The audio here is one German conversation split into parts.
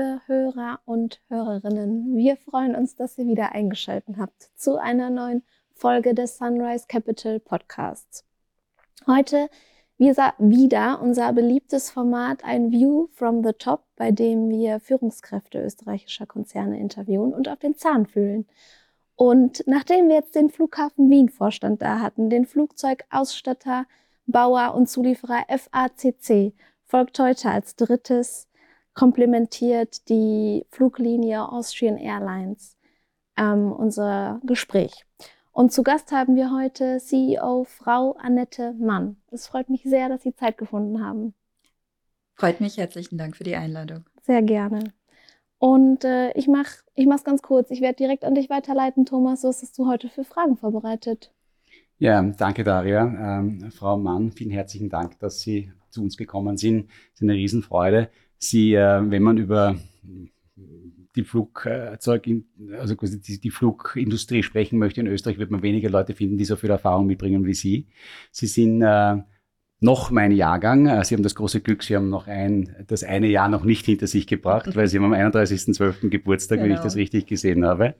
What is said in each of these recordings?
liebe Hörer und Hörerinnen, wir freuen uns, dass ihr wieder eingeschaltet habt zu einer neuen Folge des Sunrise Capital Podcasts. Heute wieder unser beliebtes Format ein View from the Top, bei dem wir Führungskräfte österreichischer Konzerne interviewen und auf den Zahn fühlen. Und nachdem wir jetzt den Flughafen Wien Vorstand da hatten, den Flugzeugausstatter, Bauer und Zulieferer FACC, folgt heute als drittes komplementiert die Fluglinie Austrian Airlines ähm, unser Gespräch. Und zu Gast haben wir heute CEO Frau Annette Mann. Es freut mich sehr, dass Sie Zeit gefunden haben. Freut mich. Herzlichen Dank für die Einladung. Sehr gerne. Und äh, ich mache ich mach's ganz kurz. Ich werde direkt an dich weiterleiten, Thomas. Was hast du heute für Fragen vorbereitet? Ja, danke Daria. Ähm, Frau Mann, vielen herzlichen Dank, dass Sie zu uns gekommen sind. Es ist eine Riesenfreude. Sie, äh, wenn man über die Flugzeug, also quasi die, die, Flugindustrie sprechen möchte in Österreich, wird man weniger Leute finden, die so viel Erfahrung mitbringen wie Sie. Sie sind äh, noch mein Jahrgang. Äh, Sie haben das große Glück, Sie haben noch ein, das eine Jahr noch nicht hinter sich gebracht, weil Sie haben am 31.12. Geburtstag, genau. wenn ich genau. das richtig gesehen habe.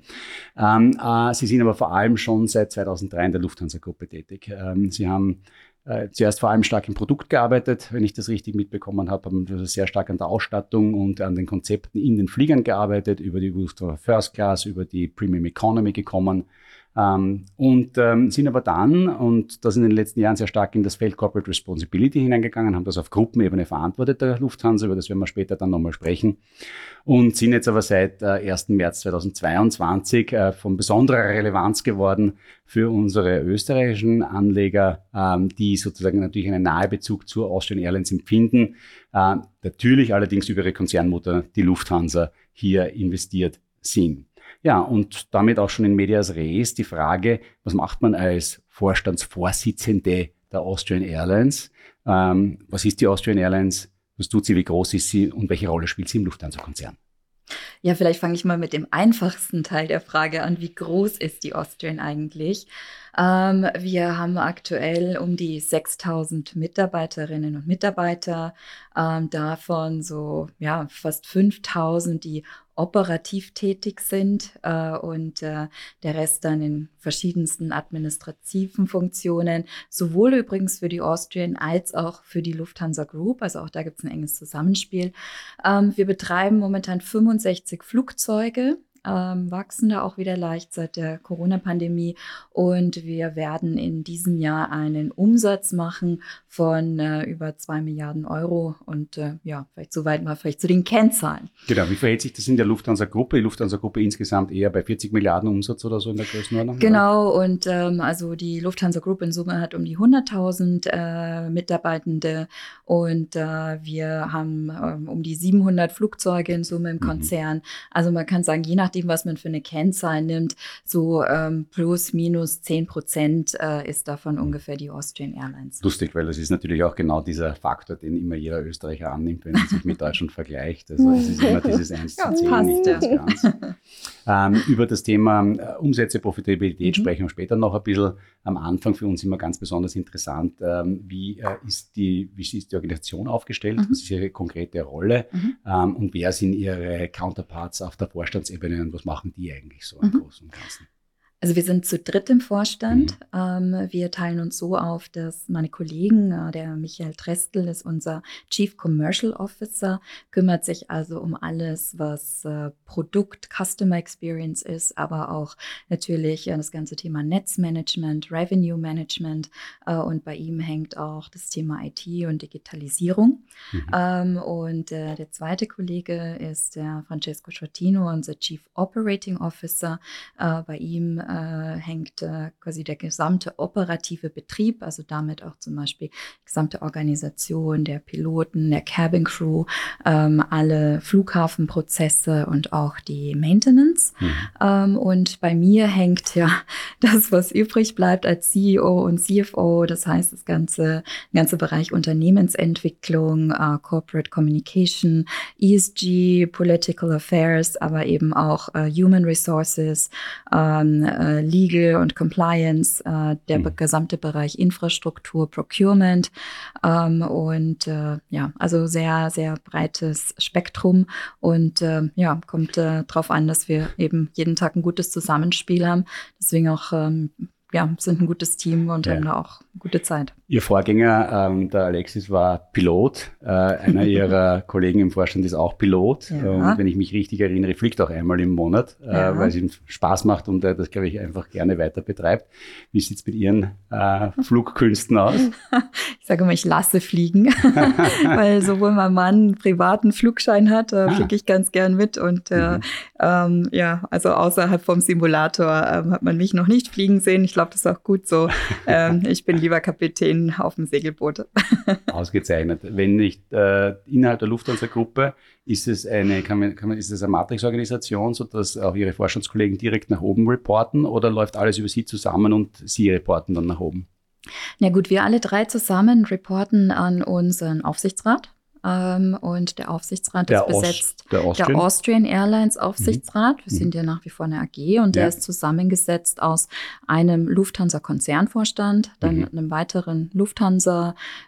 Ähm, äh, Sie sind aber vor allem schon seit 2003 in der Lufthansa-Gruppe tätig. Ähm, Sie haben äh, zuerst vor allem stark im Produkt gearbeitet, wenn ich das richtig mitbekommen habe, haben wir sehr stark an der Ausstattung und an den Konzepten in den Fliegern gearbeitet, über die First Class, über die Premium Economy gekommen, ähm, und ähm, sind aber dann, und das in den letzten Jahren sehr stark in das Feld Corporate Responsibility hineingegangen, haben das auf Gruppenebene verantwortet der Lufthansa, über das werden wir später dann nochmal sprechen. Und sind jetzt aber seit äh, 1. März 2022 äh, von besonderer Relevanz geworden für unsere österreichischen Anleger, ähm, die sozusagen natürlich einen Nahebezug zur Austrian Airlines empfinden. Äh, natürlich allerdings über ihre Konzernmutter, die Lufthansa, hier investiert sind. Ja, und damit auch schon in Medias Res die Frage, was macht man als Vorstandsvorsitzende der Austrian Airlines? Ähm, was ist die Austrian Airlines? Was tut sie? Wie groß ist sie? Und welche Rolle spielt sie im Lufthansa-Konzern? Ja, vielleicht fange ich mal mit dem einfachsten Teil der Frage an. Wie groß ist die Austrian eigentlich? Ähm, wir haben aktuell um die 6000 Mitarbeiterinnen und Mitarbeiter, ähm, davon so ja, fast 5000, die operativ tätig sind äh, und äh, der Rest dann in verschiedensten administrativen Funktionen, sowohl übrigens für die Austrian als auch für die Lufthansa Group. Also auch da gibt es ein enges Zusammenspiel. Ähm, wir betreiben momentan 65 Flugzeuge ähm, wachsen da auch wieder leicht seit der Corona-Pandemie. Und wir werden in diesem Jahr einen Umsatz machen von äh, über zwei Milliarden Euro. Und äh, ja, vielleicht soweit mal vielleicht zu den Kennzahlen. Genau, wie verhält sich das in der Lufthansa-Gruppe? Die Lufthansa-Gruppe insgesamt eher bei 40 Milliarden Umsatz oder so in der Größenordnung? Genau, oder? und ähm, also die Lufthansa-Gruppe in Summe hat um die 100.000 äh, Mitarbeitende und äh, wir haben ähm, um die 700 Flugzeuge in Summe im mhm. Konzern. Mhm. Also man kann sagen, je nach nachdem, was man für eine Kennzahl nimmt, so ähm, plus, minus 10 Prozent äh, ist davon ungefähr die Austrian Airlines. Lustig, weil das ist natürlich auch genau dieser Faktor, den immer jeder Österreicher annimmt, wenn er sich mit Deutschland vergleicht. Also es ist immer dieses 1 zu 10, passt, nicht das ganz. Ähm, über das Thema äh, Umsätze, Profitabilität mhm. sprechen wir später noch ein bisschen. Am Anfang für uns immer ganz besonders interessant, ähm, wie, äh, ist die, wie ist die Organisation aufgestellt, mhm. was ist ihre konkrete Rolle mhm. ähm, und wer sind ihre Counterparts auf der Vorstandsebene und was machen die eigentlich so im mhm. Großen und Ganzen? Also wir sind zu dritt im Vorstand. Mhm. Ähm, wir teilen uns so auf, dass meine Kollegen, äh, der Michael Trestel ist unser Chief Commercial Officer, kümmert sich also um alles, was äh, Produkt, Customer Experience ist, aber auch natürlich äh, das ganze Thema Netzmanagement, Revenue Management äh, und bei ihm hängt auch das Thema IT und Digitalisierung. Mhm. Ähm, und äh, der zweite Kollege ist der Francesco Schwartino, unser Chief Operating Officer. Äh, bei ihm äh, hängt äh, quasi der gesamte operative Betrieb, also damit auch zum Beispiel die gesamte Organisation der Piloten, der Cabin Crew, ähm, alle Flughafenprozesse und auch die Maintenance. Mhm. Ähm, und bei mir hängt ja das, was übrig bleibt als CEO und CFO, das heißt das ganze, ganze Bereich Unternehmensentwicklung, äh, Corporate Communication, ESG, Political Affairs, aber eben auch äh, Human Resources, ähm, äh, Legal und Compliance, äh, der Mhm. gesamte Bereich Infrastruktur, Procurement ähm, und äh, ja, also sehr, sehr breites Spektrum und äh, ja, kommt äh, darauf an, dass wir eben jeden Tag ein gutes Zusammenspiel haben. Deswegen auch ähm, ja, sind ein gutes Team und Ja. haben da auch gute Zeit. Ihr Vorgänger, ähm, der Alexis, war Pilot. Äh, einer ihrer Kollegen im Vorstand ist auch Pilot. Ja. Und wenn ich mich richtig erinnere, fliegt auch einmal im Monat, Ja. äh, weil es ihm Spaß macht und er das, glaube ich, einfach gerne weiter betreibt. Wie sieht's mit Ihren äh, Flugkünsten aus? Ich sage immer, ich lasse fliegen, weil sowohl mein Mann einen privaten Flugschein hat, da Ah. fliege ich ganz gern mit und äh, Mhm. ähm, ja, also außerhalb vom Simulator ähm, hat man mich noch nicht fliegen sehen. Ich glaube, das ist auch gut so. ähm, ich bin lieber Kapitän auf dem Segelboot. Ausgezeichnet. Wenn nicht äh, innerhalb der Lufthansa-Gruppe, ist es eine, kann man, kann man, ist es eine Matrix-Organisation, sodass auch Ihre Vorstandskollegen direkt nach oben reporten oder läuft alles über Sie zusammen und Sie reporten dann nach oben? Ja gut, wir alle drei zusammen reporten an unseren Aufsichtsrat. Ähm, und der Aufsichtsrat Der, ist Aus, besetzt der der Austrian? Austrian Airlines Aufsichtsrat. Wir Mhm. sind ja nach wie vor eine AG und der Ja. ist zusammengesetzt aus einem Lufthansa-Konzernvorstand, dann Mhm. einem weiteren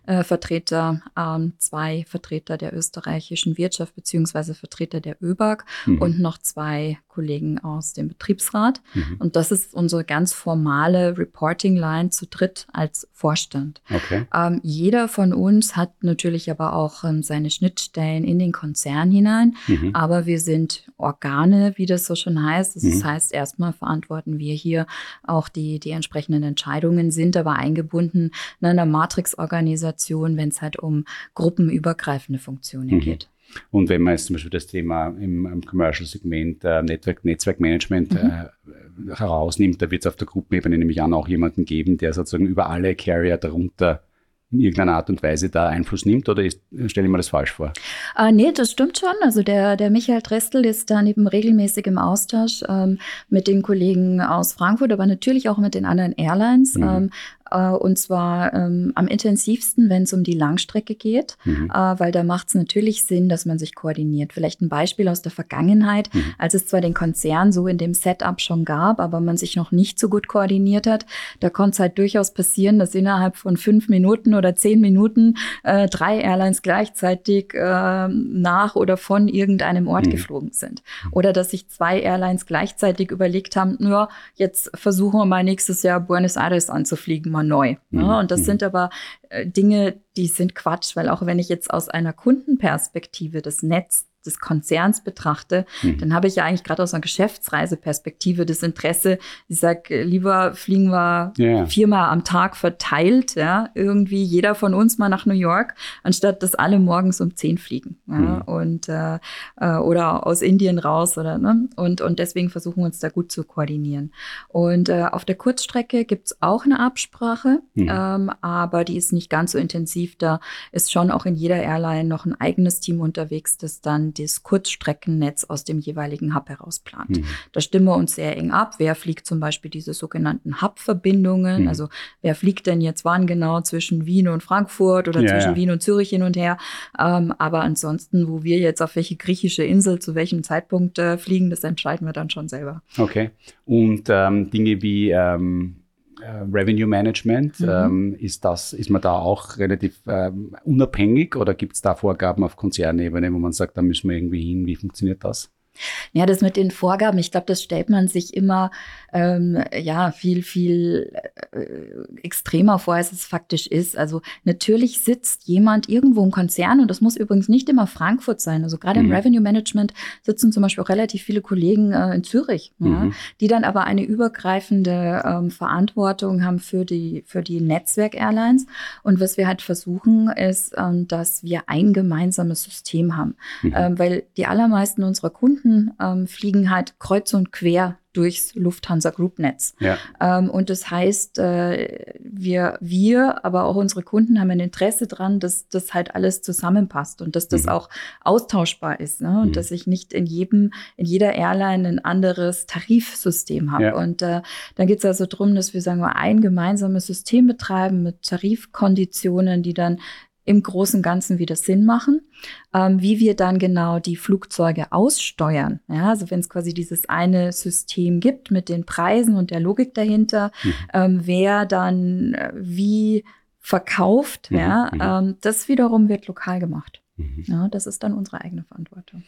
Lufthansa-Vertreter, ähm, zwei Vertreter der österreichischen Wirtschaft beziehungsweise Vertreter der ÖBAG Mhm. und noch zwei Kollegen aus dem Betriebsrat. Mhm. Und das ist unsere ganz formale Reporting-Line zu dritt als Vorstand. Okay. Ähm, jeder von uns hat natürlich aber auch ähm, seine Schnittstellen in den Konzern hinein. Mhm. Aber wir sind Organe, wie das so schon heißt. Das Mhm. heißt, erstmal verantworten wir hier auch die, die entsprechenden Entscheidungen, sind aber eingebunden in einer Matrix-Organisation, wenn es halt um gruppenübergreifende Funktionen Mhm. geht. Und wenn man jetzt zum Beispiel das Thema im, im Commercial-Segment äh, Netzwerk, Netzwerkmanagement Mhm. äh, herausnimmt, da wird es auf der Gruppenebene nämlich auch jemanden geben, der sozusagen über alle Carrier darunter in irgendeiner Art und Weise da Einfluss nimmt oder stelle ich mir das falsch vor? Äh, nee, das stimmt schon. Also der, der Michael Trestel ist dann eben regelmäßig im Austausch ähm, mit den Kollegen aus Frankfurt, aber natürlich auch mit den anderen Airlines. Mhm. Ähm, äh, und zwar ähm, am intensivsten, wenn es um die Langstrecke geht, Mhm. äh, weil da macht es natürlich Sinn, dass man sich koordiniert. Vielleicht ein Beispiel aus der Vergangenheit, Mhm. als es zwar den Konzern so in dem Setup schon gab, aber man sich noch nicht so gut koordiniert hat. Da konnte es halt durchaus passieren, dass innerhalb von fünf Minuten oder zehn Minuten äh, drei Airlines gleichzeitig äh, nach oder von irgendeinem Ort Mhm. geflogen sind. Oder dass sich zwei Airlines gleichzeitig überlegt haben, ja, jetzt versuchen wir mal nächstes Jahr Buenos Aires anzufliegen, mal neu. Mhm. Und das Mhm. sind aber äh, Dinge, die sind Quatsch, weil auch wenn ich jetzt aus einer Kundenperspektive das Netz des Konzerns betrachte, Mhm. dann habe ich ja eigentlich gerade aus einer Geschäftsreiseperspektive das Interesse, ich sage, lieber fliegen wir Ja. viermal am Tag verteilt, ja, irgendwie jeder von uns mal nach New York, anstatt dass alle morgens um zehn fliegen. Ja, Mhm. und äh, äh, oder aus Indien raus oder ne? Und, und deswegen versuchen wir uns da gut zu koordinieren. Und äh, auf der Kurzstrecke gibt's auch eine Absprache, Mhm. ähm, aber die ist nicht ganz so intensiv. Da ist schon auch in jeder Airline noch ein eigenes Team unterwegs, das dann das Kurzstreckennetz aus dem jeweiligen Hub heraus plant. Mhm. Da stimmen wir uns sehr eng ab. Wer fliegt zum Beispiel diese sogenannten Hub-Verbindungen? Mhm. Also wer fliegt denn jetzt wann genau zwischen Wien und Frankfurt oder Ja, zwischen ja. Wien und Zürich hin und her? Ähm, aber ansonsten, wo wir jetzt auf welche griechische Insel zu welchem Zeitpunkt äh, fliegen, das entscheiden wir dann schon selber. Okay. Und ähm, Dinge wie ähm, äh, Revenue Management, Mhm. ähm, ist das, ist man da auch relativ ähm, unabhängig oder gibt es da Vorgaben auf Konzernebene, wo man sagt, da müssen wir irgendwie hin? Wie funktioniert das? Ja, das mit den Vorgaben, ich glaube, das stellt man sich immer ähm, ja viel, viel äh, extremer vor, als es faktisch ist. Also natürlich sitzt jemand irgendwo im Konzern und das muss übrigens nicht immer Frankfurt sein. Also gerade Mhm. im Revenue Management sitzen zum Beispiel auch relativ viele Kollegen äh, in Zürich, ja, Mhm. die dann aber eine übergreifende ähm, Verantwortung haben für die, für die Netzwerk-Airlines. Und was wir halt versuchen, ist, ähm, dass wir ein gemeinsames System haben. Mhm. Ähm, weil die allermeisten unserer Kunden ähm, fliegen halt kreuz und quer durchs Lufthansa Group Netz. Ja. Ähm, und das heißt, äh, wir, wir, aber auch unsere Kunden haben ein Interesse dran, dass das halt alles zusammenpasst und dass das Mhm. auch austauschbar ist ne? und Mhm. dass ich nicht in jedem, in jeder Airline ein anderes Tarifsystem habe. Ja. Und äh, dann geht es also darum, dass wir sagen wir ein gemeinsames System betreiben mit Tarifkonditionen, die dann im Großen und Ganzen wieder Sinn machen. Ähm, wie wir dann genau die Flugzeuge aussteuern, ja, also wenn es quasi dieses eine System gibt mit den Preisen und der Logik dahinter, mhm. ähm, wer dann äh, wie verkauft, mhm. ja, mhm. ähm, das wiederum wird lokal gemacht. Mhm. Ja, das ist dann unsere eigene Verantwortung.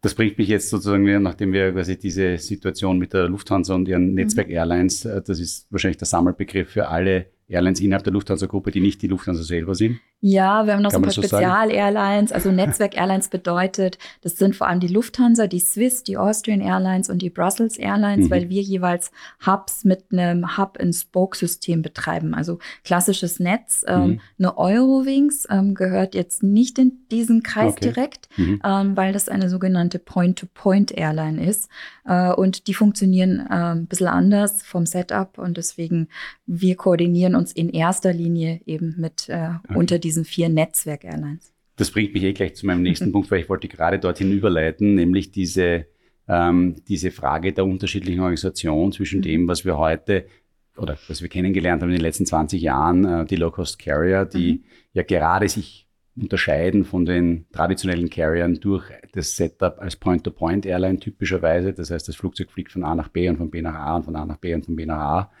Das bringt mich jetzt sozusagen, nachdem wir quasi diese Situation mit der Lufthansa und ihren mhm. Netzwerk Airlines, äh, das ist wahrscheinlich der Sammelbegriff für alle Airlines innerhalb der Lufthansa-Gruppe, die nicht die Lufthansa selber sind? Ja, wir haben noch Kann so ein paar so Spezial-Airlines. Also Netzwerk-Airlines bedeutet, das sind vor allem die Lufthansa, die Swiss, die Austrian Airlines und die Brussels Airlines, mhm. weil wir jeweils Hubs mit einem Hub-and-Spoke-System betreiben. Also klassisches Netz. Ähm, mhm. eine Eurowings ähm, gehört jetzt nicht in diesen Kreis okay. direkt, mhm. ähm, weil das eine sogenannte Point-to-Point-Airline ist. Äh, und die funktionieren äh, ein bisschen anders vom Setup und deswegen wir koordinieren uns in erster Linie eben mit äh, okay. unter diesen vier Netzwerk-Airlines. Das bringt mich eh gleich zu meinem nächsten Punkt, weil ich wollte gerade dorthin überleiten, nämlich diese, ähm, diese Frage der unterschiedlichen Organisation zwischen mhm. dem, was wir heute oder was wir kennengelernt haben in den letzten 20 Jahren, äh, die Low-Cost-Carrier, die mhm. ja gerade sich unterscheiden von den traditionellen Carriern durch das Setup als Point-to-Point-Airline typischerweise. Das heißt, das Flugzeug fliegt von A nach B und von B nach A und von A nach B und von B nach A,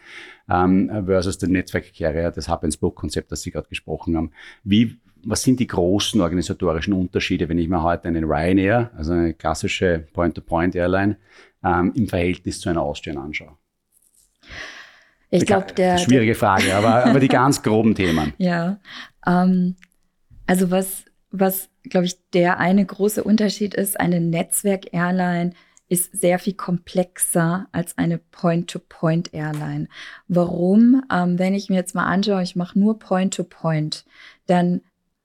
ähm, versus den Netzwerk-Carrier, das Hub-and-Spoke-Konzept, das Sie gerade gesprochen haben. Wie, was sind die großen organisatorischen Unterschiede, wenn ich mir heute einen Ryanair, also eine klassische Point-to-Point-Airline, ähm, im Verhältnis zu einer Austrian anschaue? Ich glaube, der. Schwierige Frage, aber, aber die ganz groben Themen. Ja. Ähm, also was, was, glaube ich, der eine große Unterschied ist, eine Netzwerk-Airline ist sehr viel komplexer als eine Point-to-Point-Airline. Warum? Ähm, wenn ich mir jetzt mal anschaue, ich mache nur Point-to-Point, -Point, dann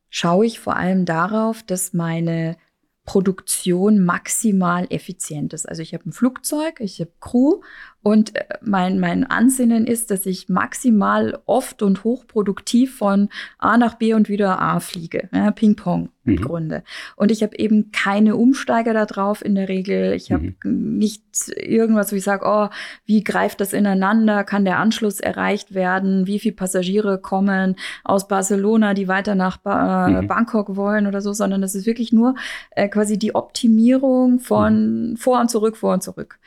schaue ich vor allem darauf, dass meine Produktion maximal effizient ist. Also ich habe ein Flugzeug, ich habe Crew und äh, mein, mein Ansinnen ist, dass ich maximal oft und hochproduktiv von A nach B und wieder A fliege. Ja, Ping-Pong im mhm. Grunde. Und ich habe eben keine Umsteiger da drauf in der Regel. Ich habe mhm. nicht irgendwas, wo ich sage, oh, wie greift das ineinander? Kann der Anschluss erreicht werden? Wie viele Passagiere kommen aus Barcelona, die weiter nach ba äh, mhm. Bangkok wollen oder so? Sondern das ist wirklich nur äh, quasi die Optimierung von mhm. vor und zurück, vor und zurück.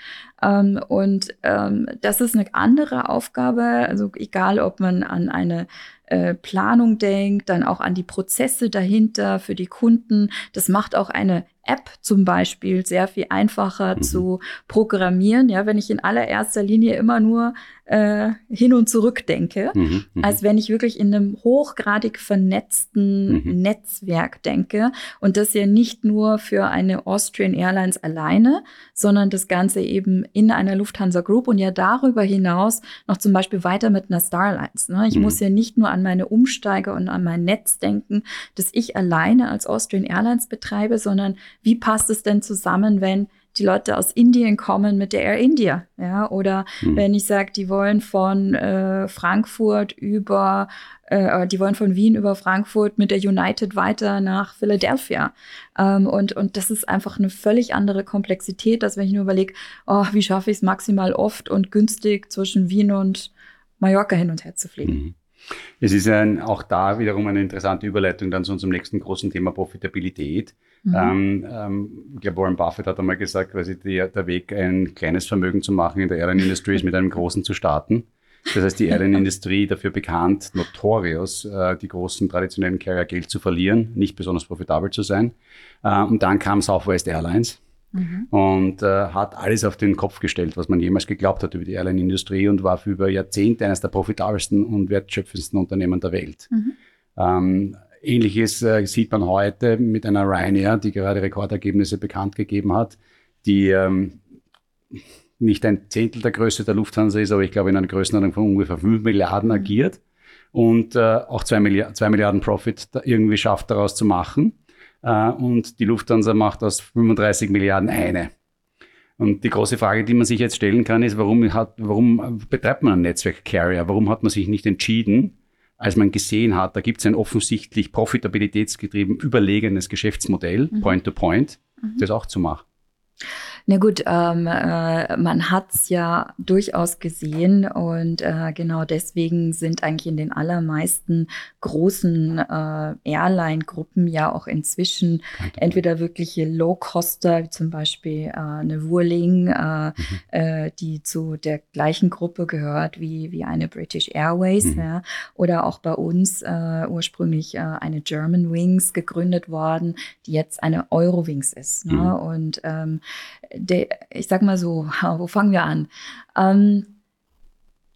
Ähm, und ähm, das ist eine andere Aufgabe. Also egal, ob man an eine äh, Planung denkt, dann auch an die Prozesse dahinter für die Kunden. Das macht auch eine App zum Beispiel sehr viel einfacher mhm. zu programmieren, ja, wenn ich in allererster Linie immer nur äh, hin und zurück denke, mhm, mhm, als wenn ich wirklich in einem hochgradig vernetzten mhm. Netzwerk denke und das ja nicht nur für eine Austrian Airlines alleine, sondern das Ganze eben in einer Lufthansa Group und ja darüber hinaus noch zum Beispiel weiter mit einer Starlines. Ne? Ich mhm. muss ja nicht nur an meine Umsteiger und an mein Netz denken, das ich alleine als Austrian Airlines betreibe, sondern wie passt es denn zusammen, wenn die Leute aus Indien kommen mit der Air India, ja, oder mhm. wenn ich sage, die wollen von äh, Frankfurt über, äh, die wollen von Wien über Frankfurt mit der United weiter nach Philadelphia. Ähm, und, und das ist einfach eine völlig andere Komplexität, als wenn ich nur überlege, oh, wie schaffe ich es maximal oft und günstig zwischen Wien und Mallorca hin und her zu fliegen. Mhm. Es ist ein, auch da wiederum eine interessante Überleitung dann zu unserem nächsten großen Thema Profitabilität. Mhm. Ähm, ähm, ich glaube, Warren Buffett hat einmal gesagt, quasi die, der Weg, ein kleines Vermögen zu machen in der Airline-Industrie ist mit einem großen zu starten. Das heißt, die Airline-Industrie dafür bekannt, notorious, äh, die großen traditionellen Carrier Geld zu verlieren, nicht besonders profitabel zu sein. Äh, und dann kam Southwest Airlines mhm. und äh, hat alles auf den Kopf gestellt, was man jemals geglaubt hat über die Airline-Industrie und war für über Jahrzehnte eines der profitabelsten und wertschöpfendsten Unternehmen der Welt. Mhm. Ähm, Ähnliches äh, sieht man heute mit einer Ryanair, die gerade Rekordergebnisse bekannt gegeben hat, die ähm, nicht ein Zehntel der Größe der Lufthansa ist, aber ich glaube in einer Größenordnung von ungefähr 5 Milliarden mhm. agiert und äh, auch 2 Milliarden, Milliarden Profit irgendwie schafft daraus zu machen. Äh, und die Lufthansa macht aus 35 Milliarden eine. Und die große Frage, die man sich jetzt stellen kann, ist, warum, hat, warum betreibt man ein Netzwerk-Carrier? Warum hat man sich nicht entschieden, als man gesehen hat, da gibt es ein offensichtlich profitabilitätsgetrieben überlegenes Geschäftsmodell, mhm. Point-to-Point, -point, mhm. das auch zu machen? Na gut, ähm, äh, man hat es ja durchaus gesehen und äh, genau deswegen sind eigentlich in den allermeisten großen äh, Airline-Gruppen ja auch inzwischen entweder wirkliche Low-Coster, wie zum Beispiel äh, eine Whirling, äh, mhm. Äh, die zu der gleichen Gruppe gehört wie, wie eine British Airways, mhm. ja, oder auch bei uns ursprünglich eine German Wings gegründet worden, die jetzt eine Eurowings ist. Ne? Mhm. Und ähm, der, ich sag mal so, wo fangen wir an? Ähm,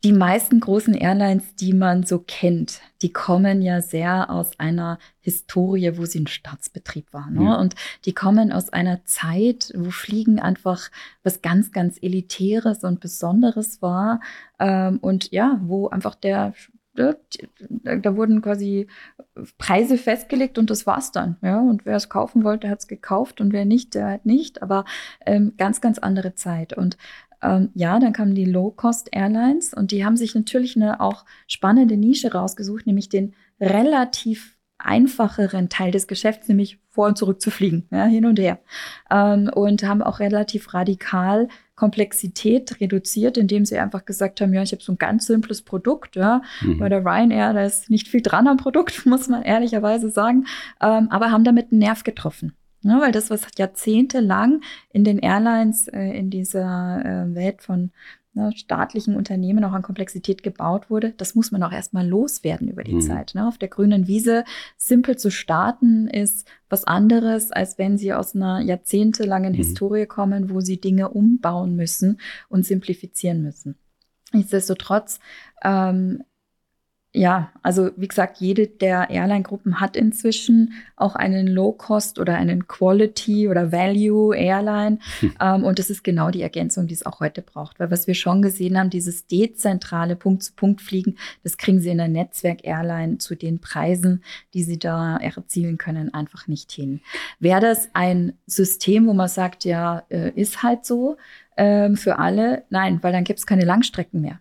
die meisten großen Airlines, die man so kennt, die kommen ja sehr aus einer Historie, wo sie ein Staatsbetrieb war. Ne? Ja. Und die kommen aus einer Zeit, wo Fliegen einfach was ganz, ganz Elitäres und Besonderes war. Ähm, und ja, wo einfach der da wurden quasi Preise festgelegt und das war's dann. Ja, und wer es kaufen wollte, hat es gekauft und wer nicht, der hat nicht. Aber ähm, ganz, ganz andere Zeit. Und ähm, ja, dann kamen die Low-Cost-Airlines und die haben sich natürlich eine auch spannende Nische rausgesucht, nämlich den relativ einfacheren Teil des Geschäfts, nämlich vor und zurück zu fliegen, ja, hin und her. Ähm, und haben auch relativ radikal Komplexität reduziert, indem sie einfach gesagt haben, ja, ich habe so ein ganz simples Produkt, ja. Mhm. Bei der Ryanair, da ist nicht viel dran am Produkt, muss man ehrlicherweise sagen, ähm, aber haben damit einen Nerv getroffen. Ja, weil das, was jahrzehntelang in den Airlines, äh, in dieser äh, Welt von ne, staatlichen Unternehmen auch an Komplexität gebaut wurde, das muss man auch erstmal loswerden über die mhm. Zeit. Ne? Auf der grünen Wiese simpel zu starten ist was anderes, als wenn sie aus einer jahrzehntelangen mhm. Historie kommen, wo sie Dinge umbauen müssen und simplifizieren müssen. Nichtsdestotrotz ähm, ja, also wie gesagt, jede der Airline-Gruppen hat inzwischen auch einen Low-Cost oder einen Quality oder Value-Airline. Hm. Ähm, und das ist genau die Ergänzung, die es auch heute braucht. Weil was wir schon gesehen haben, dieses dezentrale Punkt-zu-Punkt-Fliegen, das kriegen sie in der Netzwerk-Airline zu den Preisen, die sie da erzielen können, einfach nicht hin. Wäre das ein System, wo man sagt, ja, äh, ist halt so ähm, für alle? Nein, weil dann gibt es keine Langstrecken mehr.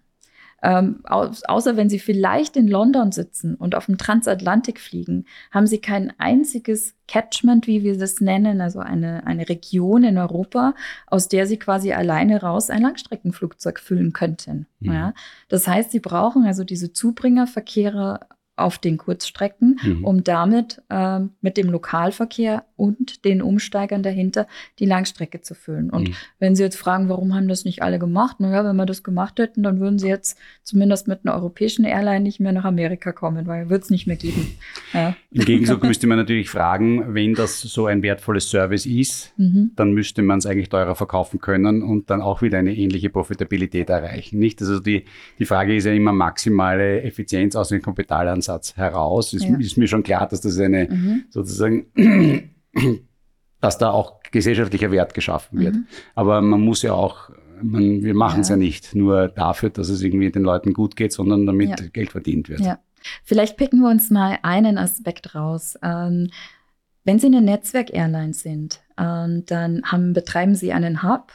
Ähm, au außer wenn Sie vielleicht in London sitzen und auf dem Transatlantik fliegen, haben Sie kein einziges Catchment, wie wir das nennen, also eine, eine Region in Europa, aus der Sie quasi alleine raus ein Langstreckenflugzeug füllen könnten. Mhm. Ja? Das heißt, Sie brauchen also diese Zubringerverkehre auf den Kurzstrecken, mhm. um damit ähm, mit dem Lokalverkehr und den Umsteigern dahinter die Langstrecke zu füllen. Und mhm. wenn Sie jetzt fragen, warum haben das nicht alle gemacht? Naja, wenn wir das gemacht hätten, dann würden Sie jetzt zumindest mit einer europäischen Airline nicht mehr nach Amerika kommen, weil wird es nicht mehr geben. Ja. Im Gegenzug müsste man natürlich fragen, wenn das so ein wertvolles Service ist, mhm. dann müsste man es eigentlich teurer verkaufen können und dann auch wieder eine ähnliche Profitabilität erreichen. Nicht? Also die, die Frage ist ja immer maximale Effizienz aus dem Kapitalansatz Ansatz heraus. Es ja. ist mir schon klar, dass das eine mhm. sozusagen, dass da auch gesellschaftlicher Wert geschaffen wird. Mhm. Aber man muss ja auch, man, wir machen es ja. ja. nicht nur dafür, dass es irgendwie den Leuten gut geht, sondern damit ja. Geld verdient wird. Ja. Vielleicht picken wir uns mal einen Aspekt raus. Ähm, wenn Sie eine Netzwerk-Airline sind, ähm, dann haben, betreiben Sie einen Hub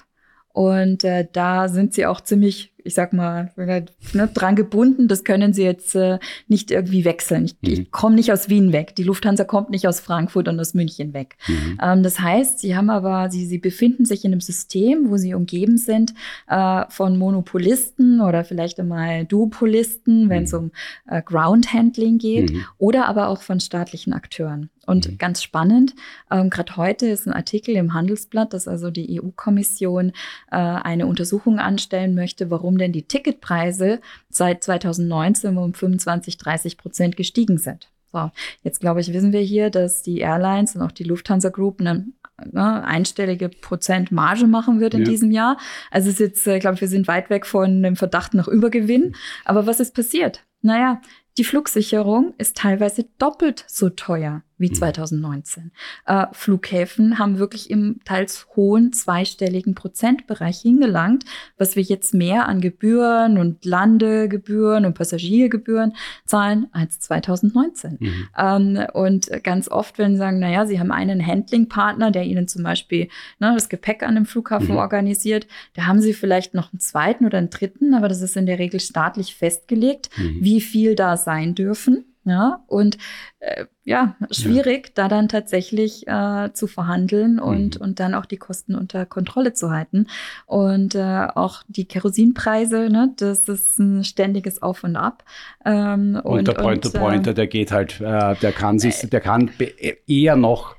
und äh, da sind Sie auch ziemlich ich sag mal, ne, dran gebunden. Das können sie jetzt äh, nicht irgendwie wechseln. Ich, mhm. ich komme nicht aus Wien weg. Die Lufthansa kommt nicht aus Frankfurt und aus München weg. Mhm. Ähm, das heißt, sie haben aber, sie, sie befinden sich in einem System, wo sie umgeben sind äh, von Monopolisten oder vielleicht einmal Duopolisten, wenn es mhm. um äh, Ground Handling geht, mhm. oder aber auch von staatlichen Akteuren. Und mhm. ganz spannend, ähm, gerade heute ist ein Artikel im Handelsblatt, dass also die EU-Kommission äh, eine Untersuchung anstellen möchte, warum denn die Ticketpreise seit 2019 um 25, 30 Prozent gestiegen sind. So, jetzt glaube ich, wissen wir hier, dass die Airlines und auch die Lufthansa Group eine ne, einstellige Prozent Marge machen wird in ja. diesem Jahr. Also es ist jetzt, äh, glaube ich, wir sind weit weg von dem Verdacht nach Übergewinn. Aber was ist passiert? Naja, die Flugsicherung ist teilweise doppelt so teuer wie 2019. Mhm. Äh, Flughäfen haben wirklich im teils hohen zweistelligen Prozentbereich hingelangt, was wir jetzt mehr an Gebühren und Landegebühren und Passagiergebühren zahlen als 2019. Mhm. Ähm, und ganz oft, wenn sie sagen, naja, sie haben einen Handlingpartner, der ihnen zum Beispiel ne, das Gepäck an dem Flughafen mhm. organisiert, da haben sie vielleicht noch einen zweiten oder einen dritten, aber das ist in der Regel staatlich festgelegt, mhm. wie viel da sein dürfen. Ja, und äh, ja, schwierig, ja. da dann tatsächlich äh, zu verhandeln und, mhm. und dann auch die Kosten unter Kontrolle zu halten. Und äh, auch die Kerosinpreise, ne, das ist ein ständiges Auf und Ab. Ähm, und, und, der Point-to-Pointer, äh, der geht halt, äh, der kann sich, der kann eher noch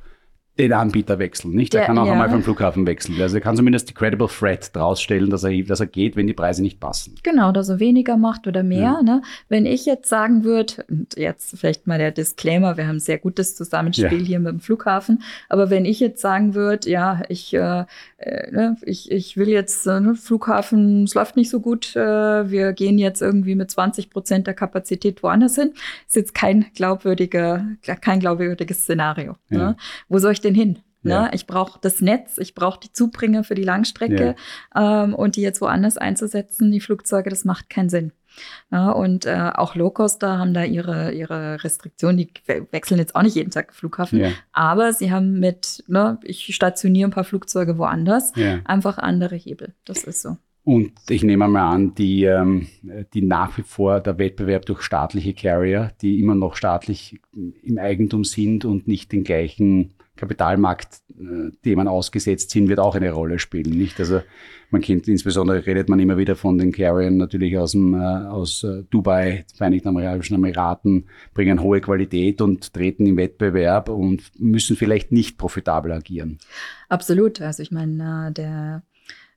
den Anbieter wechseln, nicht? Der, der kann auch ja. einmal vom Flughafen wechseln. Also er kann zumindest die Credible Threat draus stellen, dass er, dass er geht, wenn die Preise nicht passen. Genau, dass er weniger macht oder mehr. Ja. Ne? Wenn ich jetzt sagen würde, und jetzt vielleicht mal der Disclaimer, wir haben sehr gutes Zusammenspiel ja. hier mit dem Flughafen, aber wenn ich jetzt sagen würde, ja, ich, äh, ich, ich will jetzt, äh, ne, Flughafen, es läuft nicht so gut, äh, wir gehen jetzt irgendwie mit 20 Prozent der Kapazität woanders hin, ist jetzt kein glaubwürdiger, kein glaubwürdiges Szenario. Ne? Wo soll ich denn hin? Ne? Ja. Ich brauche das Netz, ich brauche die Zubringer für die Langstrecke ja. ähm, und die jetzt woanders einzusetzen, die Flugzeuge, das macht keinen Sinn. Ja, und äh, auch Low-Coster haben da ihre, ihre Restriktionen, die wechseln jetzt auch nicht jeden Tag Flughafen, ja. aber sie haben mit, ne, ich stationiere ein paar Flugzeuge woanders, ja. einfach andere Hebel. Das ist so. Und ich nehme mal an, die, ähm, die nach wie vor der Wettbewerb durch staatliche Carrier, die immer noch staatlich im Eigentum sind und nicht den gleichen Kapitalmarktthemen ausgesetzt sind, wird auch eine Rolle spielen. Nicht? Also man kennt insbesondere redet man immer wieder von den Carriern natürlich aus dem äh, aus äh, Dubai, Vereinigten Arabischen Emiraten, bringen hohe Qualität und treten im Wettbewerb und müssen vielleicht nicht profitabel agieren. Absolut. Also ich meine, äh, der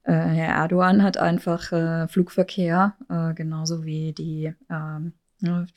äh, Herr Erdogan hat einfach äh, Flugverkehr, äh, genauso wie die ähm,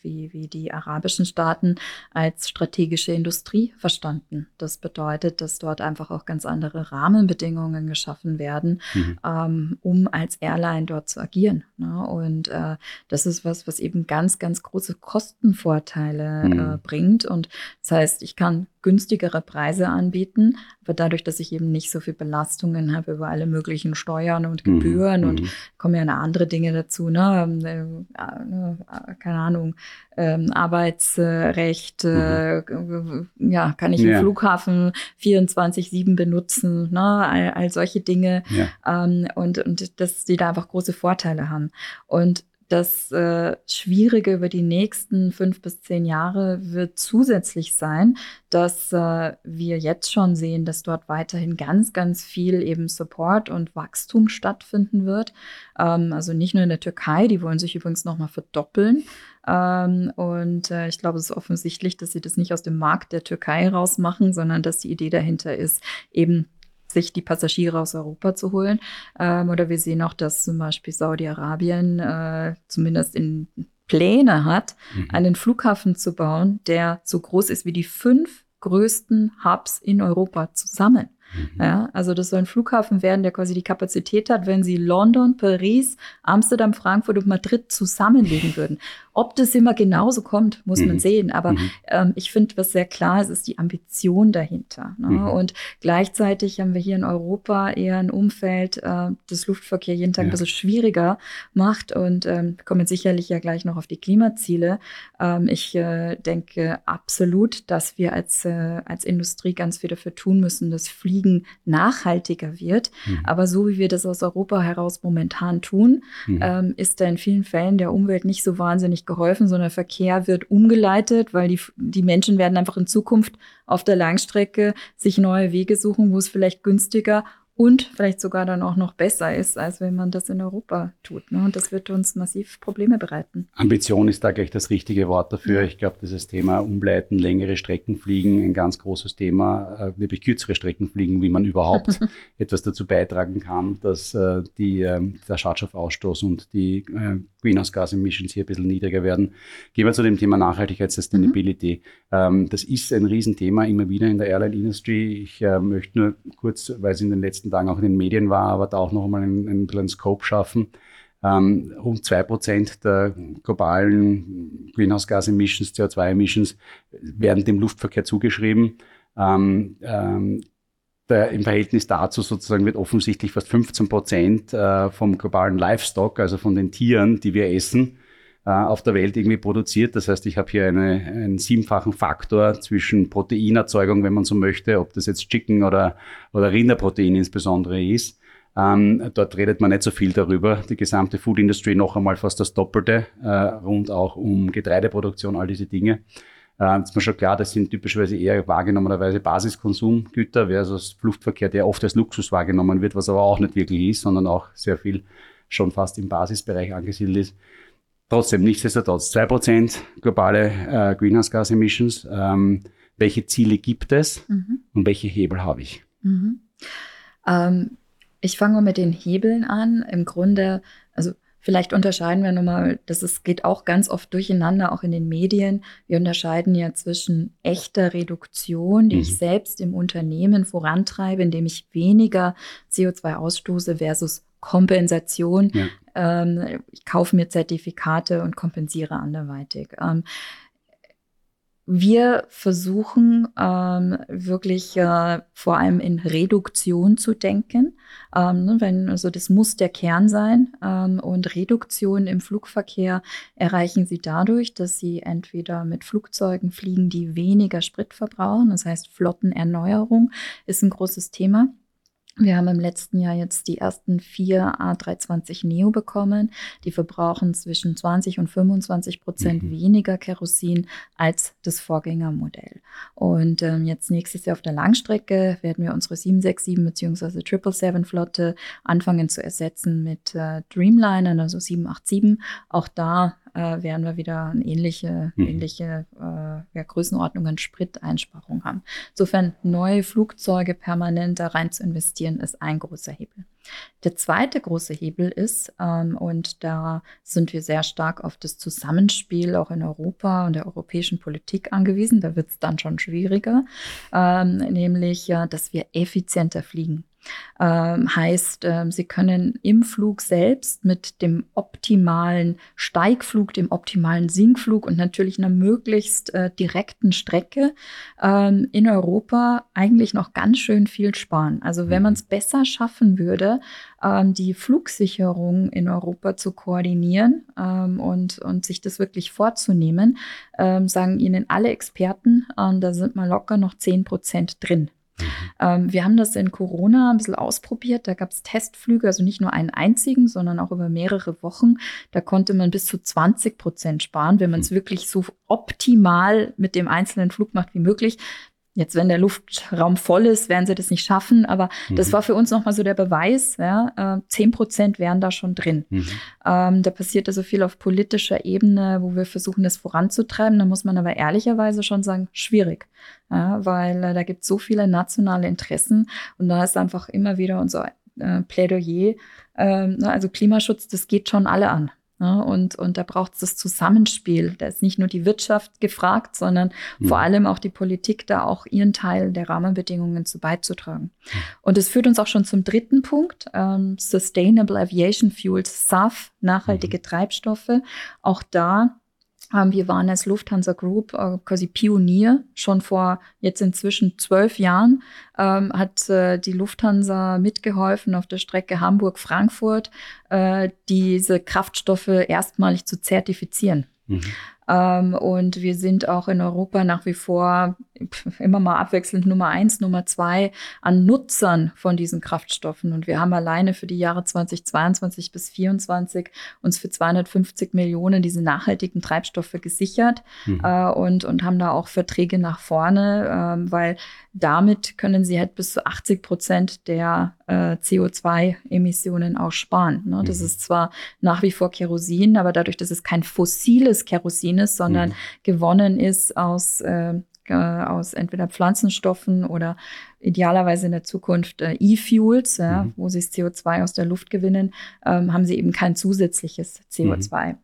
wie, wie die arabischen Staaten als strategische Industrie verstanden. Das bedeutet, dass dort einfach auch ganz andere Rahmenbedingungen geschaffen werden, mhm. ähm, um als Airline dort zu agieren. Ne? Und äh, das ist was, was eben ganz, ganz große Kostenvorteile mhm. äh, bringt. Und das heißt, ich kann günstigere Preise anbieten, aber dadurch, dass ich eben nicht so viel Belastungen habe über alle möglichen Steuern und mhm, Gebühren mhm. und kommen ja andere Dinge dazu, ne? Ähm, äh, äh, keine Ahnung, ähm, Arbeitsrecht, äh, mhm. ja, kann ich ja. den Flughafen 24-7 benutzen, ne? all, all solche Dinge ja. ähm, und, und dass die da einfach große Vorteile haben. Und das äh, Schwierige über die nächsten fünf bis zehn Jahre wird zusätzlich sein, dass äh, wir jetzt schon sehen, dass dort weiterhin ganz, ganz viel eben Support und Wachstum stattfinden wird. Ähm, also nicht nur in der Türkei, die wollen sich übrigens nochmal verdoppeln. Ähm, und äh, ich glaube, es ist offensichtlich, dass sie das nicht aus dem Markt der Türkei rausmachen, sondern dass die Idee dahinter ist, eben sich die Passagiere aus Europa zu holen. Ähm, oder wir sehen auch, dass zum Beispiel Saudi-Arabien äh, zumindest in Pläne hat, mhm. einen Flughafen zu bauen, der so groß ist wie die fünf größten Hubs in Europa zusammen. Mhm. Ja, also das soll ein Flughafen werden, der quasi die Kapazität hat, wenn sie London, Paris, Amsterdam, Frankfurt und Madrid zusammenlegen würden. Ob das immer genauso kommt, muss mhm. man sehen. Aber mhm. ähm, ich finde, was sehr klar ist, ist die Ambition dahinter. Ne? Mhm. Und gleichzeitig haben wir hier in Europa eher ein Umfeld, äh, das Luftverkehr jeden Tag ja. ein bisschen schwieriger macht. Und ähm, wir kommen sicherlich ja gleich noch auf die Klimaziele. Ähm, ich äh, denke absolut, dass wir als, äh, als Industrie ganz viel dafür tun müssen, dass Fliegen nachhaltiger wird. Mhm. Aber so wie wir das aus Europa heraus momentan tun, mhm. ähm, ist da in vielen Fällen der Umwelt nicht so wahnsinnig geholfen, sondern Verkehr wird umgeleitet, weil die, die Menschen werden einfach in Zukunft auf der Langstrecke sich neue Wege suchen, wo es vielleicht günstiger und vielleicht sogar dann auch noch besser ist, als wenn man das in Europa tut. Ne? Und das wird uns massiv Probleme bereiten. Ambition ist da gleich das richtige Wort dafür. Ich glaube, dieses Thema Umleiten, längere Strecken fliegen, ein ganz großes Thema, äh, wirklich kürzere Strecken fliegen, wie man überhaupt etwas dazu beitragen kann, dass äh, die, äh, der Schadstoffausstoß und die äh, Greenhouse Gas Emissions hier ein bisschen niedriger werden. Gehen wir zu dem Thema Nachhaltigkeit, Sustainability. Mhm. Ähm, das ist ein Riesenthema immer wieder in der Airline Industry. Ich äh, möchte nur kurz, weil es in den letzten Tagen auch in den Medien war, aber da auch noch einmal einen, einen kleinen Scope schaffen. Ähm, rund zwei Prozent der globalen Greenhouse Gas Emissions, CO2 Emissions, werden dem Luftverkehr zugeschrieben. Ähm, ähm, der, Im Verhältnis dazu sozusagen wird offensichtlich fast 15 Prozent äh, vom globalen Livestock, also von den Tieren, die wir essen, äh, auf der Welt irgendwie produziert. Das heißt, ich habe hier eine, einen siebenfachen Faktor zwischen Proteinerzeugung, wenn man so möchte, ob das jetzt Chicken oder, oder Rinderprotein insbesondere ist. Ähm, dort redet man nicht so viel darüber. Die gesamte Food Industry noch einmal fast das Doppelte, äh, rund auch um Getreideproduktion, all diese Dinge. Äh, ist mir schon klar, das sind typischerweise eher wahrgenommenerweise Basiskonsumgüter versus Luftverkehr, der oft als Luxus wahrgenommen wird, was aber auch nicht wirklich ist, sondern auch sehr viel schon fast im Basisbereich angesiedelt ist. Trotzdem, nichtsdestotrotz, zwei Prozent globale äh, Greenhouse Gas Emissions. Ähm, welche Ziele gibt es mhm. und welche Hebel habe ich? Mhm. Ähm, ich fange mal mit den Hebeln an. Im Grunde, Vielleicht unterscheiden wir nochmal, das ist, geht auch ganz oft durcheinander, auch in den Medien. Wir unterscheiden ja zwischen echter Reduktion, die mhm. ich selbst im Unternehmen vorantreibe, indem ich weniger CO2 ausstoße, versus Kompensation. Ja. Ähm, ich kaufe mir Zertifikate und kompensiere anderweitig. Ähm, wir versuchen ähm, wirklich äh, vor allem in Reduktion zu denken. Ähm, ne, wenn, also das muss der Kern sein. Ähm, und Reduktion im Flugverkehr erreichen Sie dadurch, dass Sie entweder mit Flugzeugen fliegen, die weniger Sprit verbrauchen. Das heißt, Flottenerneuerung ist ein großes Thema. Wir haben im letzten Jahr jetzt die ersten vier A320 Neo bekommen. Die verbrauchen zwischen 20 und 25 Prozent mhm. weniger Kerosin als das Vorgängermodell. Und ähm, jetzt nächstes Jahr auf der Langstrecke werden wir unsere 767 bzw. 777 Flotte anfangen zu ersetzen mit äh, Dreamlinern, also 787. Auch da äh, werden wir wieder eine ähnliche, mhm. ähnliche äh, ja, Größenordnungen Spriteinsparung haben. Insofern neue Flugzeuge permanent da rein zu investieren, ist ein großer Hebel. Der zweite große Hebel ist, ähm, und da sind wir sehr stark auf das Zusammenspiel auch in Europa und der europäischen Politik angewiesen, da wird es dann schon schwieriger, ähm, nämlich, äh, dass wir effizienter fliegen. Ähm, heißt, ähm, Sie können im Flug selbst mit dem optimalen Steigflug, dem optimalen Sinkflug und natürlich einer möglichst äh, direkten Strecke ähm, in Europa eigentlich noch ganz schön viel sparen. Also wenn man es mhm. besser schaffen würde, ähm, die Flugsicherung in Europa zu koordinieren ähm, und, und sich das wirklich vorzunehmen, ähm, sagen Ihnen alle Experten, da sind mal locker noch 10 Prozent drin. Mhm. Ähm, wir haben das in Corona ein bisschen ausprobiert. Da gab es Testflüge, also nicht nur einen einzigen, sondern auch über mehrere Wochen. Da konnte man bis zu 20 Prozent sparen, wenn man es mhm. wirklich so optimal mit dem einzelnen Flug macht wie möglich. Jetzt, wenn der Luftraum voll ist, werden sie das nicht schaffen. Aber mhm. das war für uns nochmal so der Beweis. Ja, äh, 10 Prozent wären da schon drin. Mhm. Ähm, da passiert also viel auf politischer Ebene, wo wir versuchen, das voranzutreiben. Da muss man aber ehrlicherweise schon sagen, schwierig. Ja, weil äh, da gibt es so viele nationale Interessen. Und da ist einfach immer wieder unser äh, Plädoyer. Ähm, also Klimaschutz, das geht schon alle an. Ja, ne? und, und da braucht es das Zusammenspiel. Da ist nicht nur die Wirtschaft gefragt, sondern mhm. vor allem auch die Politik, da auch ihren Teil der Rahmenbedingungen zu beizutragen. Und es führt uns auch schon zum dritten Punkt, ähm, Sustainable Aviation Fuels, SAF, nachhaltige mhm. Treibstoffe. Auch da wir waren als Lufthansa Group äh, quasi Pionier. Schon vor jetzt inzwischen zwölf Jahren ähm, hat äh, die Lufthansa mitgeholfen, auf der Strecke Hamburg-Frankfurt äh, diese Kraftstoffe erstmalig zu zertifizieren. Mhm. Ähm, und wir sind auch in Europa nach wie vor immer mal abwechselnd Nummer eins, Nummer zwei an Nutzern von diesen Kraftstoffen. Und wir haben alleine für die Jahre 2022 bis 2024 uns für 250 Millionen diese nachhaltigen Treibstoffe gesichert mhm. äh, und, und haben da auch Verträge nach vorne, äh, weil damit können sie halt bis zu 80 Prozent der äh, CO2-Emissionen auch sparen. Ne? Das mhm. ist zwar nach wie vor Kerosin, aber dadurch, dass es kein fossiles Kerosin ist, sondern mhm. gewonnen ist aus äh, aus entweder Pflanzenstoffen oder idealerweise in der Zukunft äh, E-Fuels, ja, mhm. wo sie CO2 aus der Luft gewinnen, ähm, haben sie eben kein zusätzliches CO2. Mhm.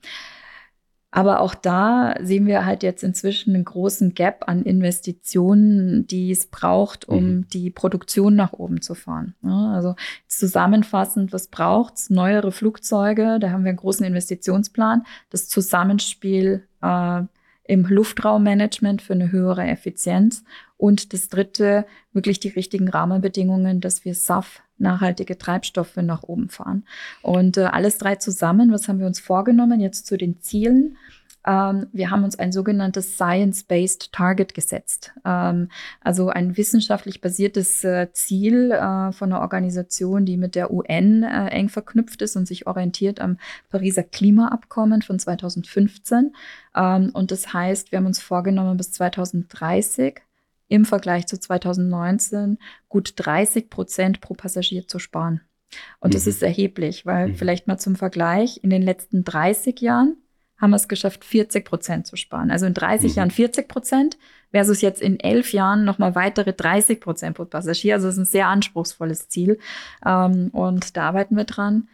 Aber auch da sehen wir halt jetzt inzwischen einen großen Gap an Investitionen, die es braucht, um mhm. die Produktion nach oben zu fahren. Ja, also zusammenfassend, was braucht's? Neuere Flugzeuge, da haben wir einen großen Investitionsplan. Das Zusammenspiel äh, im Luftraummanagement für eine höhere Effizienz. Und das dritte, wirklich die richtigen Rahmenbedingungen, dass wir SAF, nachhaltige Treibstoffe nach oben fahren. Und äh, alles drei zusammen, was haben wir uns vorgenommen jetzt zu den Zielen? Ähm, wir haben uns ein sogenanntes Science-Based Target gesetzt. Ähm, also ein wissenschaftlich basiertes äh, Ziel äh, von einer Organisation, die mit der UN äh, eng verknüpft ist und sich orientiert am Pariser Klimaabkommen von 2015. Ähm, und das heißt, wir haben uns vorgenommen, bis 2030 im Vergleich zu 2019 gut 30 Prozent pro Passagier zu sparen. Und mhm. das ist erheblich, weil mhm. vielleicht mal zum Vergleich, in den letzten 30 Jahren haben wir es geschafft, 40 Prozent zu sparen. Also in 30 mhm. Jahren 40 Prozent versus jetzt in elf Jahren nochmal weitere 30 Prozent pro Passagier. Also das ist ein sehr anspruchsvolles Ziel. Ähm, und da arbeiten wir dran.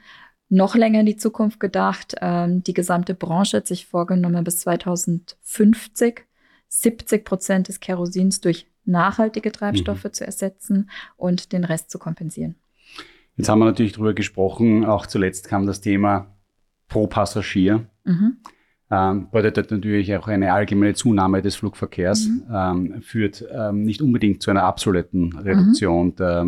Noch länger in die Zukunft gedacht. Ähm, die gesamte Branche hat sich vorgenommen, bis 2050 70 Prozent des Kerosins durch nachhaltige Treibstoffe mhm. zu ersetzen und den Rest zu kompensieren. Jetzt haben wir natürlich darüber gesprochen, auch zuletzt kam das Thema pro Passagier. Mhm. Ähm, bedeutet natürlich auch eine allgemeine Zunahme des Flugverkehrs, mhm. ähm, führt ähm, nicht unbedingt zu einer absoluten Reduktion mhm. der,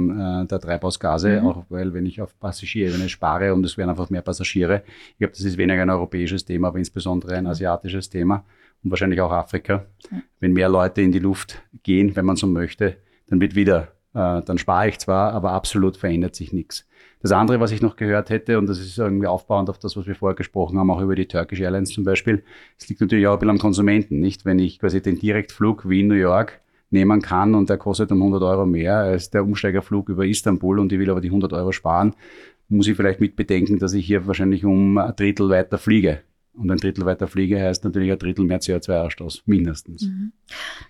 äh, der, Treibhausgase, mhm. auch weil wenn ich auf Passagierebene spare und es werden einfach mehr Passagiere, ich glaube, das ist weniger ein europäisches Thema, aber insbesondere ein asiatisches Thema und wahrscheinlich auch Afrika. Wenn mehr Leute in die Luft gehen, wenn man so möchte, dann wird wieder dann spare ich zwar, aber absolut verändert sich nichts. Das andere, was ich noch gehört hätte, und das ist irgendwie aufbauend auf das, was wir vorher gesprochen haben, auch über die Turkish Airlines zum Beispiel, es liegt natürlich auch ein bisschen am Konsumenten, nicht? Wenn ich quasi den Direktflug Wien-New York nehmen kann und der kostet um 100 Euro mehr als der Umsteigerflug über Istanbul und ich will aber die 100 Euro sparen, muss ich vielleicht mit bedenken, dass ich hier wahrscheinlich um ein Drittel weiter fliege. Und ein Drittel weiter fliege heißt natürlich ein Drittel mehr CO2-Ausstoß, mindestens. Mhm.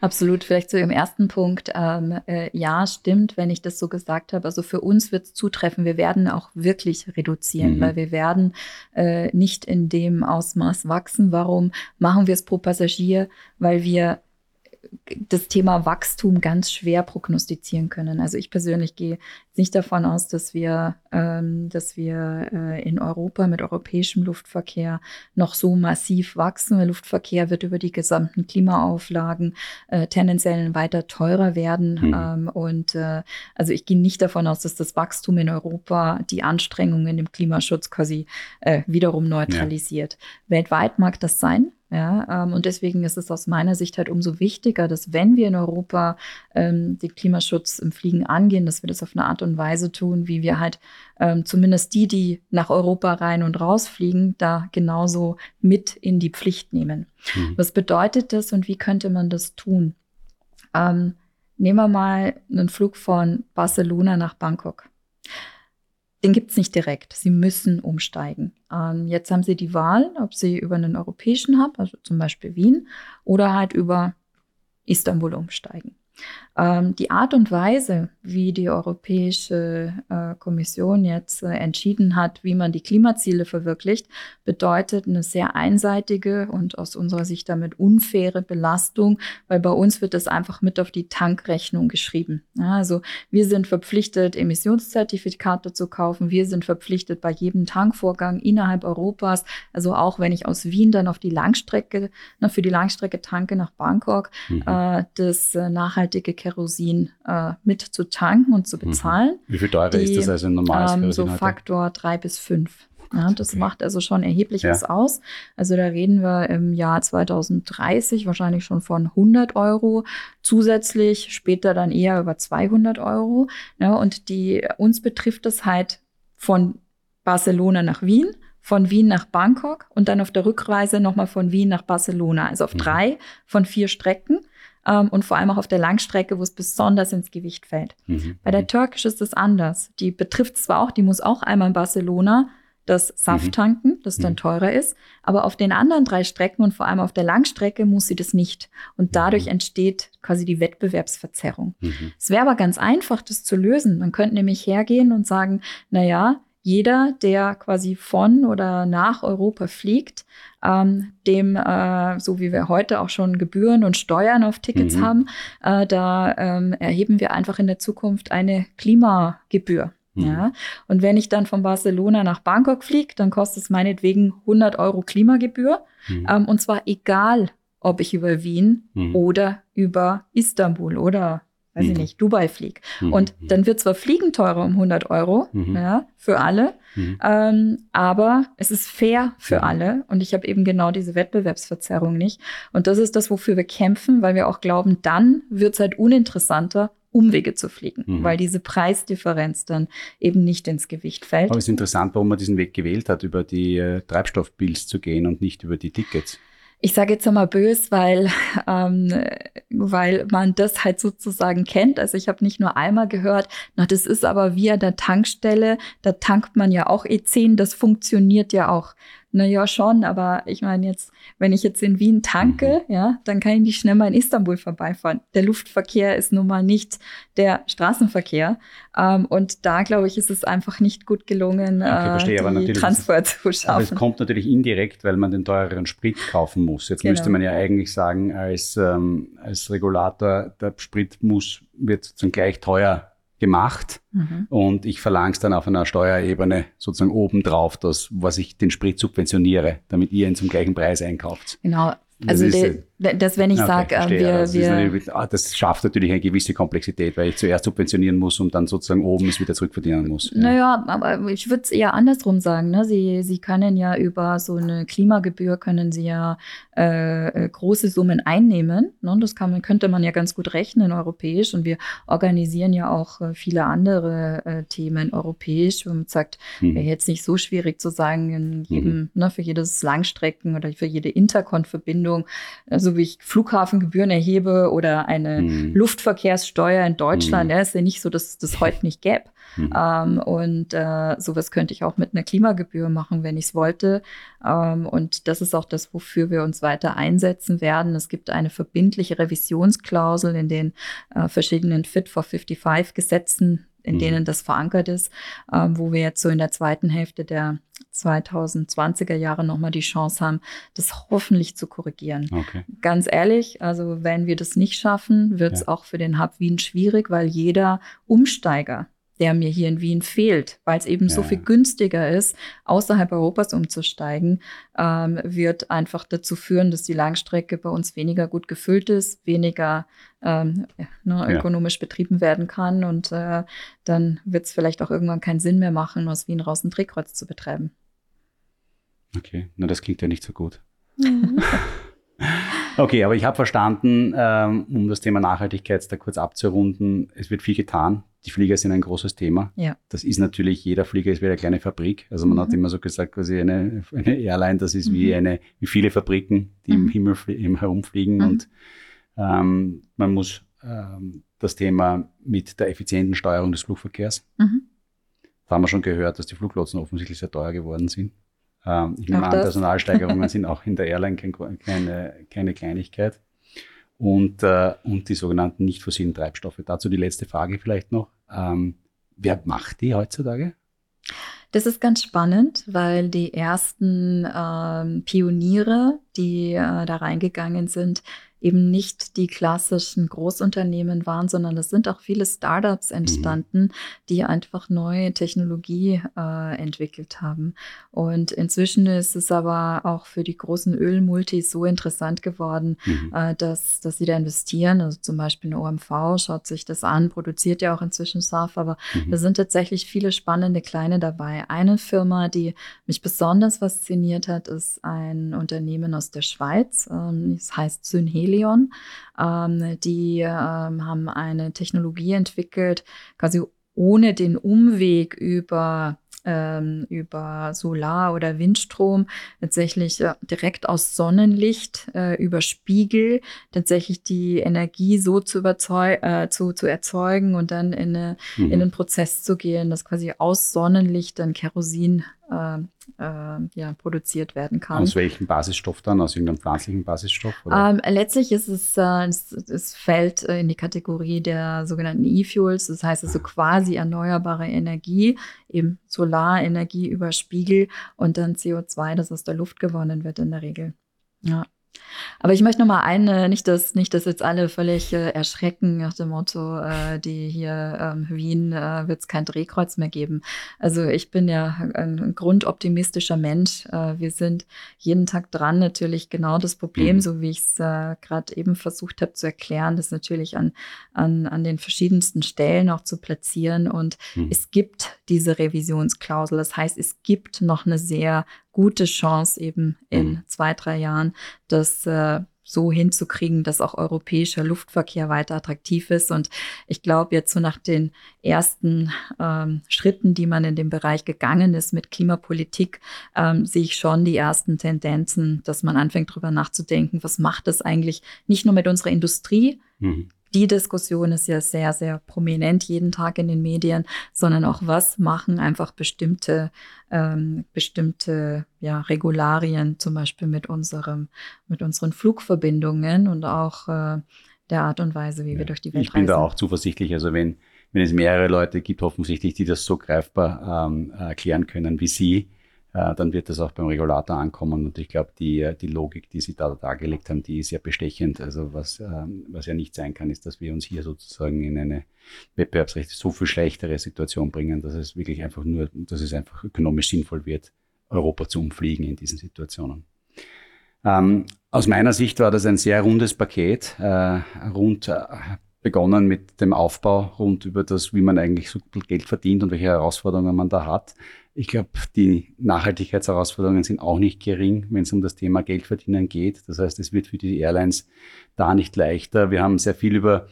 Absolut. Vielleicht zu Ihrem ersten Punkt. Ähm, äh, ja, stimmt, wenn ich das so gesagt habe. Also für uns wird es zutreffen. Wir werden auch wirklich reduzieren, mhm. weil wir werden äh, nicht in dem Ausmaß wachsen. Warum machen wir es pro Passagier? Weil wir das Thema Wachstum ganz schwer prognostizieren können. Also ich persönlich gehe nicht davon aus, dass wir, ähm, dass wir äh, in Europa mit europäischem Luftverkehr noch so massiv wachsen. Der Luftverkehr wird über die gesamten Klimaauflagen äh, tendenziell weiter teurer werden. Mhm. Ähm, und äh, also ich gehe nicht davon aus, dass das Wachstum in Europa die Anstrengungen im Klimaschutz quasi äh, wiederum neutralisiert. Ja. Weltweit mag das sein. Ja, ähm, und deswegen ist es aus meiner Sicht halt umso wichtiger, dass wenn wir in Europa ähm, den Klimaschutz im Fliegen angehen, dass wir das auf eine Art und Weise tun, wie wir halt ähm, zumindest die, die nach Europa rein und raus fliegen, da genauso mit in die Pflicht nehmen. Mhm. Was bedeutet das und wie könnte man das tun? Ähm, nehmen wir mal einen Flug von Barcelona nach Bangkok den gibt es nicht direkt. Sie müssen umsteigen. Ähm, jetzt haben Sie die Wahl, ob Sie über einen europäischen Hub, also zum Beispiel Wien, oder halt über Istanbul umsteigen. Ähm, die Art und Weise, wie die Europäische äh, Kommission jetzt äh, entschieden hat, wie man die Klimaziele verwirklicht, bedeutet eine sehr einseitige und aus unserer Sicht damit unfaire Belastung, weil bei uns wird das einfach mit auf die Tankrechnung geschrieben. Ja, also wir sind verpflichtet, Emissionszertifikate zu kaufen. Wir sind verpflichtet, bei jedem Tankvorgang innerhalb Europas, also auch wenn ich aus Wien dann auf die Langstrecke, na, für die Langstrecke tanke nach Bangkok, mhm. äh, das äh, nachhaltige Kerosin äh, mit zu tanken und zu mhm. bezahlen. Wie viel teurer die, ist das als ein normales ähm, Kerosin? So heute? Faktor drei bis fünf. Ja, das okay. macht also schon erheblich ja. was aus. Also da reden wir im Jahr 2030 wahrscheinlich schon von 100 Euro, zusätzlich später dann eher über 200 Euro. Ja, und die uns betrifft das halt von Barcelona nach Wien, von Wien nach Bangkok und dann auf der Rückreise nochmal von Wien nach Barcelona. Also auf mhm. drei von vier Strecken ähm, und vor allem auch auf der Langstrecke, wo es besonders ins Gewicht fällt. Mhm. Bei der Turkish ist es anders. Die betrifft zwar auch, die muss auch einmal in Barcelona das Saft mhm. tanken, das dann mhm. teurer ist, aber auf den anderen drei Strecken und vor allem auf der Langstrecke muss sie das nicht. Und dadurch mhm. entsteht quasi die Wettbewerbsverzerrung. Mhm. Es wäre aber ganz einfach, das zu lösen. Man könnte nämlich hergehen und sagen, na ja, jeder, der quasi von oder nach Europa fliegt, ähm, dem, äh, so wie wir heute auch schon Gebühren und Steuern auf Tickets mhm. haben, äh, da ähm, erheben wir einfach in der Zukunft eine Klimagebühr. Mhm. Ja, und wenn ich dann von Barcelona nach Bangkok fliege, dann kostet es meinetwegen 100 Euro Klimagebühr. Mhm. Ähm, und zwar egal, ob ich über Wien mhm. oder über Istanbul oder weiß ich nicht, Dubai fliege. Und dann wird zwar Fliegen teurer um 100 Euro, ja, für alle, ähm, aber es ist fair für alle und ich habe eben genau diese Wettbewerbsverzerrung nicht. Und das ist das, wofür wir kämpfen, weil wir auch glauben, dann wird es halt uninteressanter, Umwege zu fliegen, mhm. weil diese Preisdifferenz dann eben nicht ins Gewicht fällt. Aber es ist interessant, warum man diesen Weg gewählt hat, über die äh, Treibstoffbills zu gehen und nicht über die Tickets. Ich sage jetzt einmal bös, weil, ähm, weil man das halt sozusagen kennt. Also ich habe nicht nur einmal gehört, na, das ist aber wie an der Tankstelle, da tankt man ja auch E10, das funktioniert ja auch. Naja, schon, aber ich meine jetzt, wenn ich jetzt in Wien tanke, mhm. ja, dann kann ich nicht schnell mal in Istanbul vorbeifahren. Der Luftverkehr ist nun mal nicht der Straßenverkehr. Ähm, und da, glaube ich, ist es einfach nicht gut gelungen, okay, verstehe, äh, die Transfer zu schaffen. Aber es kommt natürlich indirekt, weil man den teureren Sprit kaufen muss. Jetzt genau. müsste man ja eigentlich sagen, als, ähm, als Regulator, der Sprit muss, wird sozusagen gleich teuer gemacht mhm. und ich verlange es dann auf einer Steuerebene sozusagen obendrauf, das, was ich den Sprit subventioniere, damit ihr ihn zum gleichen Preis einkauft. Genau. Also ist, das wenn ich okay, sage, äh, wir, also wir das, ah, das, schafft natürlich eine gewisse Komplexität, weil ich zuerst subventionieren muss und dann sozusagen oben es wieder zurückverdienen muss. Ja. Naja, aber ich würde es eher andersrum sagen. Ne? Sie, Sie können ja über so eine Klimagebühr können Sie ja äh, äh, große Summen einnehmen. Ne? Das kann könnte man ja ganz gut rechnen europäisch und wir organisieren ja auch äh, viele andere äh, Themen europäisch. Und man sagt, mhm. wäre jetzt nicht so schwierig zu sagen, in jedem, mhm. ne, für jedes Langstrecken oder für jede Interkon-Verbindung, also wie ich Flughafengebühren erhebe oder eine mhm. Luftverkehrssteuer in Deutschland. Mhm. Ja, ist ja nicht so, dass das heute nicht gäbe. Mhm. Ähm, und äh, sowas könnte ich auch mit einer Klimagebühr machen, wenn ich es wollte. Ähm, und das ist auch das, wofür wir uns weiter einsetzen werden. Es gibt eine verbindliche Revisionsklausel in den äh, verschiedenen Fit for 55 Gesetzen in mhm. denen das verankert ist, ähm, wo wir jetzt so in der zweiten Hälfte der 2020er Jahre nochmal die Chance haben, das hoffentlich zu korrigieren. Okay. Ganz ehrlich, also wenn wir das nicht schaffen, wird es ja. auch für den Hub Wien schwierig, weil jeder Umsteiger, der mir hier in Wien fehlt, weil es eben ja. so viel günstiger ist, außerhalb Europas umzusteigen, ähm, wird einfach dazu führen, dass die Langstrecke bei uns weniger gut gefüllt ist, weniger ähm, ne, ökonomisch ja. betrieben werden kann und äh, dann wird es vielleicht auch irgendwann keinen Sinn mehr machen, aus Wien raus ein Drehkreuz zu betreiben. Okay, na das klingt ja nicht so gut. Okay, aber ich habe verstanden, ähm, um das Thema Nachhaltigkeit da kurz abzurunden, es wird viel getan. Die Flieger sind ein großes Thema. Ja. Das ist natürlich, jeder Flieger ist wie eine kleine Fabrik. Also man mhm. hat immer so gesagt, quasi eine, eine Airline, das ist mhm. wie eine, wie viele Fabriken, die mhm. im Himmel im herumfliegen. Mhm. Und ähm, man muss ähm, das Thema mit der effizienten Steuerung des Flugverkehrs. Mhm. Da haben wir schon gehört, dass die Fluglotsen offensichtlich sehr teuer geworden sind. Ähm, ich nehme an, Personalsteigerungen sind auch in der Airline kein, keine, keine Kleinigkeit. Und, äh, und die sogenannten nicht fossilen Treibstoffe. Dazu die letzte Frage vielleicht noch. Ähm, wer macht die heutzutage? Das ist ganz spannend, weil die ersten ähm, Pioniere, die äh, da reingegangen sind, eben nicht die klassischen Großunternehmen waren, sondern es sind auch viele Startups mhm. entstanden, mhm. die einfach neue Technologie äh, entwickelt haben. Und inzwischen ist es aber auch für die großen Ölmultis so interessant geworden, mhm. äh, dass, dass sie da investieren. Also zum Beispiel eine OMV schaut sich das an, produziert ja auch inzwischen SAF, aber mhm. da sind tatsächlich viele spannende kleine dabei. Eine Firma, die mich besonders fasziniert hat, ist ein Unternehmen aus der Schweiz. Ähm, das heißt Synheli Helion. Ähm, die ähm, haben eine Technologie entwickelt, quasi ohne den Umweg über ähm, über Solar- oder Windstrom tatsächlich äh, direkt aus Sonnenlicht äh, über Spiegel tatsächlich die Energie so zu, äh, zu, zu erzeugen und dann in, eine, mhm. in einen Prozess zu gehen, dass quasi aus Sonnenlicht dann Kerosin äh, äh, ja, produziert werden kann. Aus welchem Basisstoff dann? Aus irgendeinem pflanzlichen Basisstoff? Ähm, letztlich ist es, äh, es, es, fällt in die Kategorie der sogenannten E-Fuels, das heißt also quasi erneuerbare Energie, eben Solarenergie über Spiegel und dann CO2, das aus der Luft gewonnen wird in der Regel. Ja. Aber ich möchte noch mal eine, nicht dass nicht, dass jetzt alle völlig äh, erschrecken nach dem Motto, äh, die hier ähm, Wien äh, wird es kein Drehkreuz mehr geben. Also ich bin ja ein, grundoptimistischer Mensch. Äh, wir sind jeden Tag dran. Natürlich genau das Problem, mhm. so wie ich es äh, gerade eben versucht habe zu erklären, das natürlich an, an, an den verschiedensten Stellen auch zu platzieren. Und mhm. es gibt diese Revisionsklausel. Das heißt, es gibt noch eine sehr gute Chance eben in mhm. zwei, drei Jahren, das äh, so hinzukriegen, dass auch europäischer Luftverkehr weiter attraktiv ist. Und ich glaube, jetzt so nach den ersten ähm, Schritten, die man in dem Bereich gegangen ist mit Klimapolitik, ähm, sehe ich schon die ersten Tendenzen, dass man anfängt, darüber nachzudenken, was macht das eigentlich nicht nur mit unserer Industrie, mhm die Diskussion ist ja sehr, sehr prominent jeden Tag in den Medien, sondern auch was machen einfach bestimmte, ähm, bestimmte ja, Regularien, zum Beispiel mit unserem, mit unseren Flugverbindungen und auch äh, der Art und Weise, wie ja, wir durch die Welt reisen. Ich bin da auch zuversichtlich. Also wenn, wenn es mehrere Leute gibt, offensichtlich, die das so greifbar ähm, erklären können wie Sie, äh, dann wird das auch beim Regulator ankommen. Und ich glaube, die, die Logik, die Sie da dargelegt haben, die ist ja bestechend. Also was, ähm, was ja nicht sein kann, ist, dass wir uns hier sozusagen in eine wettbewerbsrechtlich so viel schlechtere Situation bringen, dass es wirklich einfach nur, dass es einfach ökonomisch sinnvoll wird, Europa zu umfliegen in diesen Situationen. Ähm, aus meiner Sicht war das ein sehr rundes Paket, äh, rund äh, begonnen mit dem Aufbau rund über das, wie man eigentlich so viel Geld verdient und welche Herausforderungen man da hat. Ich glaube, die Nachhaltigkeitsherausforderungen sind auch nicht gering, wenn es um das Thema Geldverdienen geht. Das heißt, es wird für die Airlines da nicht leichter. Wir haben sehr viel über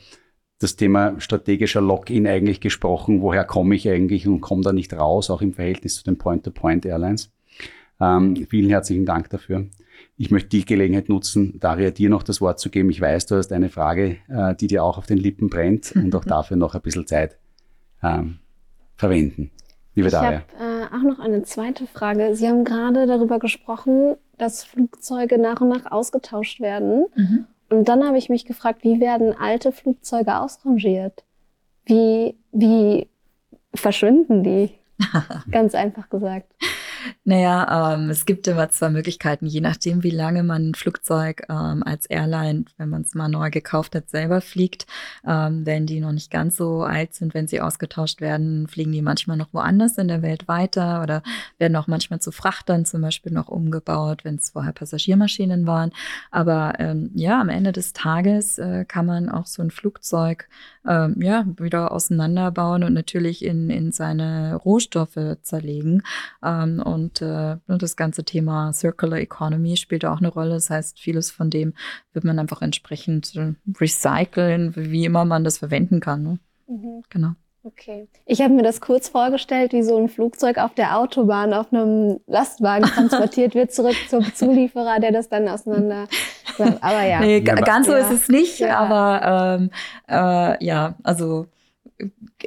das Thema strategischer Lock-in eigentlich gesprochen. Woher komme ich eigentlich und komme da nicht raus, auch im Verhältnis zu den Point-to-Point-Airlines. Ähm, vielen herzlichen Dank dafür. Ich möchte die Gelegenheit nutzen, Daria, dir noch das Wort zu geben. Ich weiß, du hast eine Frage, äh, die dir auch auf den Lippen brennt und auch dafür noch ein bisschen Zeit ähm, verwenden. Liebe ich Daria. Habe äh, auch noch eine zweite Frage. Sie haben gerade darüber gesprochen, dass Flugzeuge nach und nach ausgetauscht werden. Mhm. Und dann habe ich mich gefragt, wie werden alte Flugzeuge ausrangiert? Wie, wie verschwinden die? Ganz einfach gesagt. Naja, ähm, es gibt immer zwei Möglichkeiten, je nachdem, wie lange man ein Flugzeug ähm, als Airline, wenn man es mal neu gekauft hat, selber fliegt. Ähm, wenn die noch nicht ganz so alt sind, wenn sie ausgetauscht werden, fliegen die manchmal noch woanders in der Welt weiter oder werden auch manchmal zu Frachtern zum Beispiel noch umgebaut, wenn es vorher Passagiermaschinen waren. Aber ähm, ja, am Ende des Tages äh, kann man auch so ein Flugzeug ähm, ja, wieder auseinanderbauen und natürlich in, in seine Rohstoffe zerlegen. Ähm, und äh, das ganze Thema Circular Economy spielt auch eine Rolle. Das heißt, vieles von dem wird man einfach entsprechend äh, recyceln, wie immer man das verwenden kann. Ne? Mhm. Genau. Okay. Ich habe mir das kurz vorgestellt, wie so ein Flugzeug auf der Autobahn auf einem Lastwagen transportiert wird, zurück zum Zulieferer, der das dann auseinander. Aber ja. Nee, ganz so ja. ist es nicht, ja. aber ähm, äh, ja, also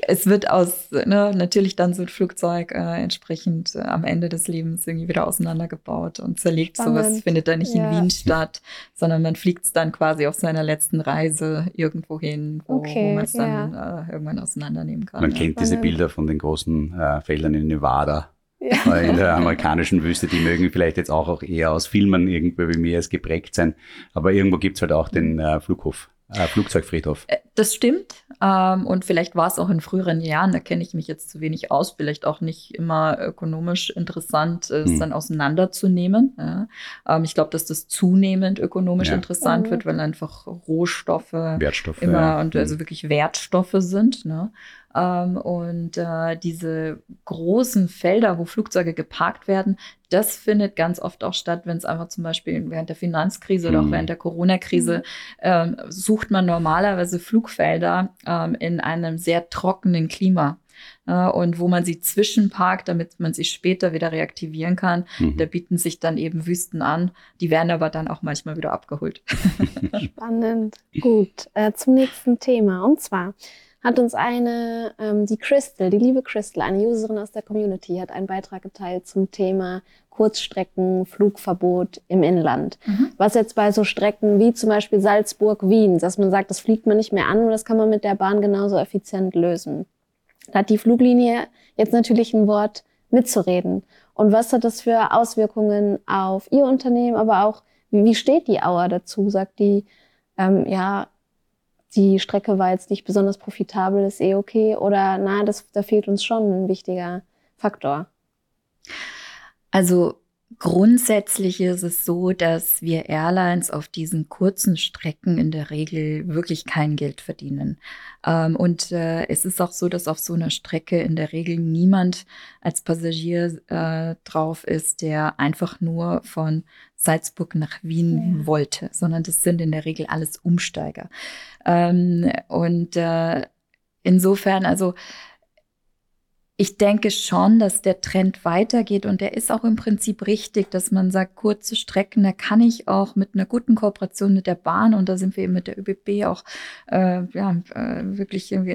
es wird aus, ne, natürlich dann so ein Flugzeug äh, entsprechend äh, am Ende des Lebens irgendwie wieder auseinandergebaut und zerlegt. Spannend. Sowas findet da nicht ja. in Wien statt, sondern man fliegt es dann quasi auf seiner letzten Reise irgendwo hin, wo, okay, wo man es dann ja. äh, irgendwann auseinandernehmen kann. Man ja. kennt diese Bilder von den großen äh, Feldern in Nevada. Ja. In der amerikanischen Wüste, die mögen vielleicht jetzt auch, auch eher aus Filmen irgendwo wie mir geprägt sein. Aber irgendwo gibt's halt auch den äh, Flughof. Äh, Flugzeugfriedhof. Äh, das stimmt. Ähm, und vielleicht war es auch in früheren Jahren, da kenne ich mich jetzt zu wenig aus, vielleicht auch nicht immer ökonomisch interessant, es hm. dann auseinanderzunehmen. Ja. Ähm, ich glaube, dass das zunehmend ökonomisch ja. interessant mhm. wird, weil einfach Rohstoffe Wertstoffe, immer ja. und also hm. wirklich Wertstoffe sind. Ne? Ähm, und äh, diese großen Felder, wo Flugzeuge geparkt werden, das findet ganz oft auch statt, wenn es einfach zum Beispiel während der Finanzkrise oder auch mhm. während der Corona-Krise mhm. ähm, sucht man normalerweise Flugfelder ähm, in einem sehr trockenen Klima. Äh, und wo man sie zwischenparkt, damit man sie später wieder reaktivieren kann. Mhm. Da bieten sich dann eben Wüsten an. Die werden aber dann auch manchmal wieder abgeholt. Spannend. Gut, äh, zum nächsten Thema. Und zwar hat uns eine, ähm, die Crystal, die liebe Crystal, eine Userin aus der Community, hat einen Beitrag geteilt zum Thema Kurzstreckenflugverbot im Inland. Mhm. Was jetzt bei so Strecken wie zum Beispiel Salzburg-Wien, dass man sagt, das fliegt man nicht mehr an und das kann man mit der Bahn genauso effizient lösen. Da hat die Fluglinie jetzt natürlich ein Wort mitzureden. Und was hat das für Auswirkungen auf Ihr Unternehmen, aber auch wie steht die Auer dazu? Sagt die, ähm, ja, die Strecke war jetzt nicht besonders profitabel, ist eh okay? Oder na, das, da fehlt uns schon ein wichtiger Faktor? Also Grundsätzlich ist es so, dass wir Airlines auf diesen kurzen Strecken in der Regel wirklich kein Geld verdienen. Ähm, und äh, es ist auch so, dass auf so einer Strecke in der Regel niemand als Passagier äh, drauf ist, der einfach nur von Salzburg nach Wien ja. wollte, sondern das sind in der Regel alles Umsteiger. Ähm, und äh, insofern, also ich denke schon, dass der Trend weitergeht und der ist auch im Prinzip richtig, dass man sagt, kurze Strecken, da kann ich auch mit einer guten Kooperation mit der Bahn und da sind wir eben mit der ÖBB auch äh, ja, äh, wirklich irgendwie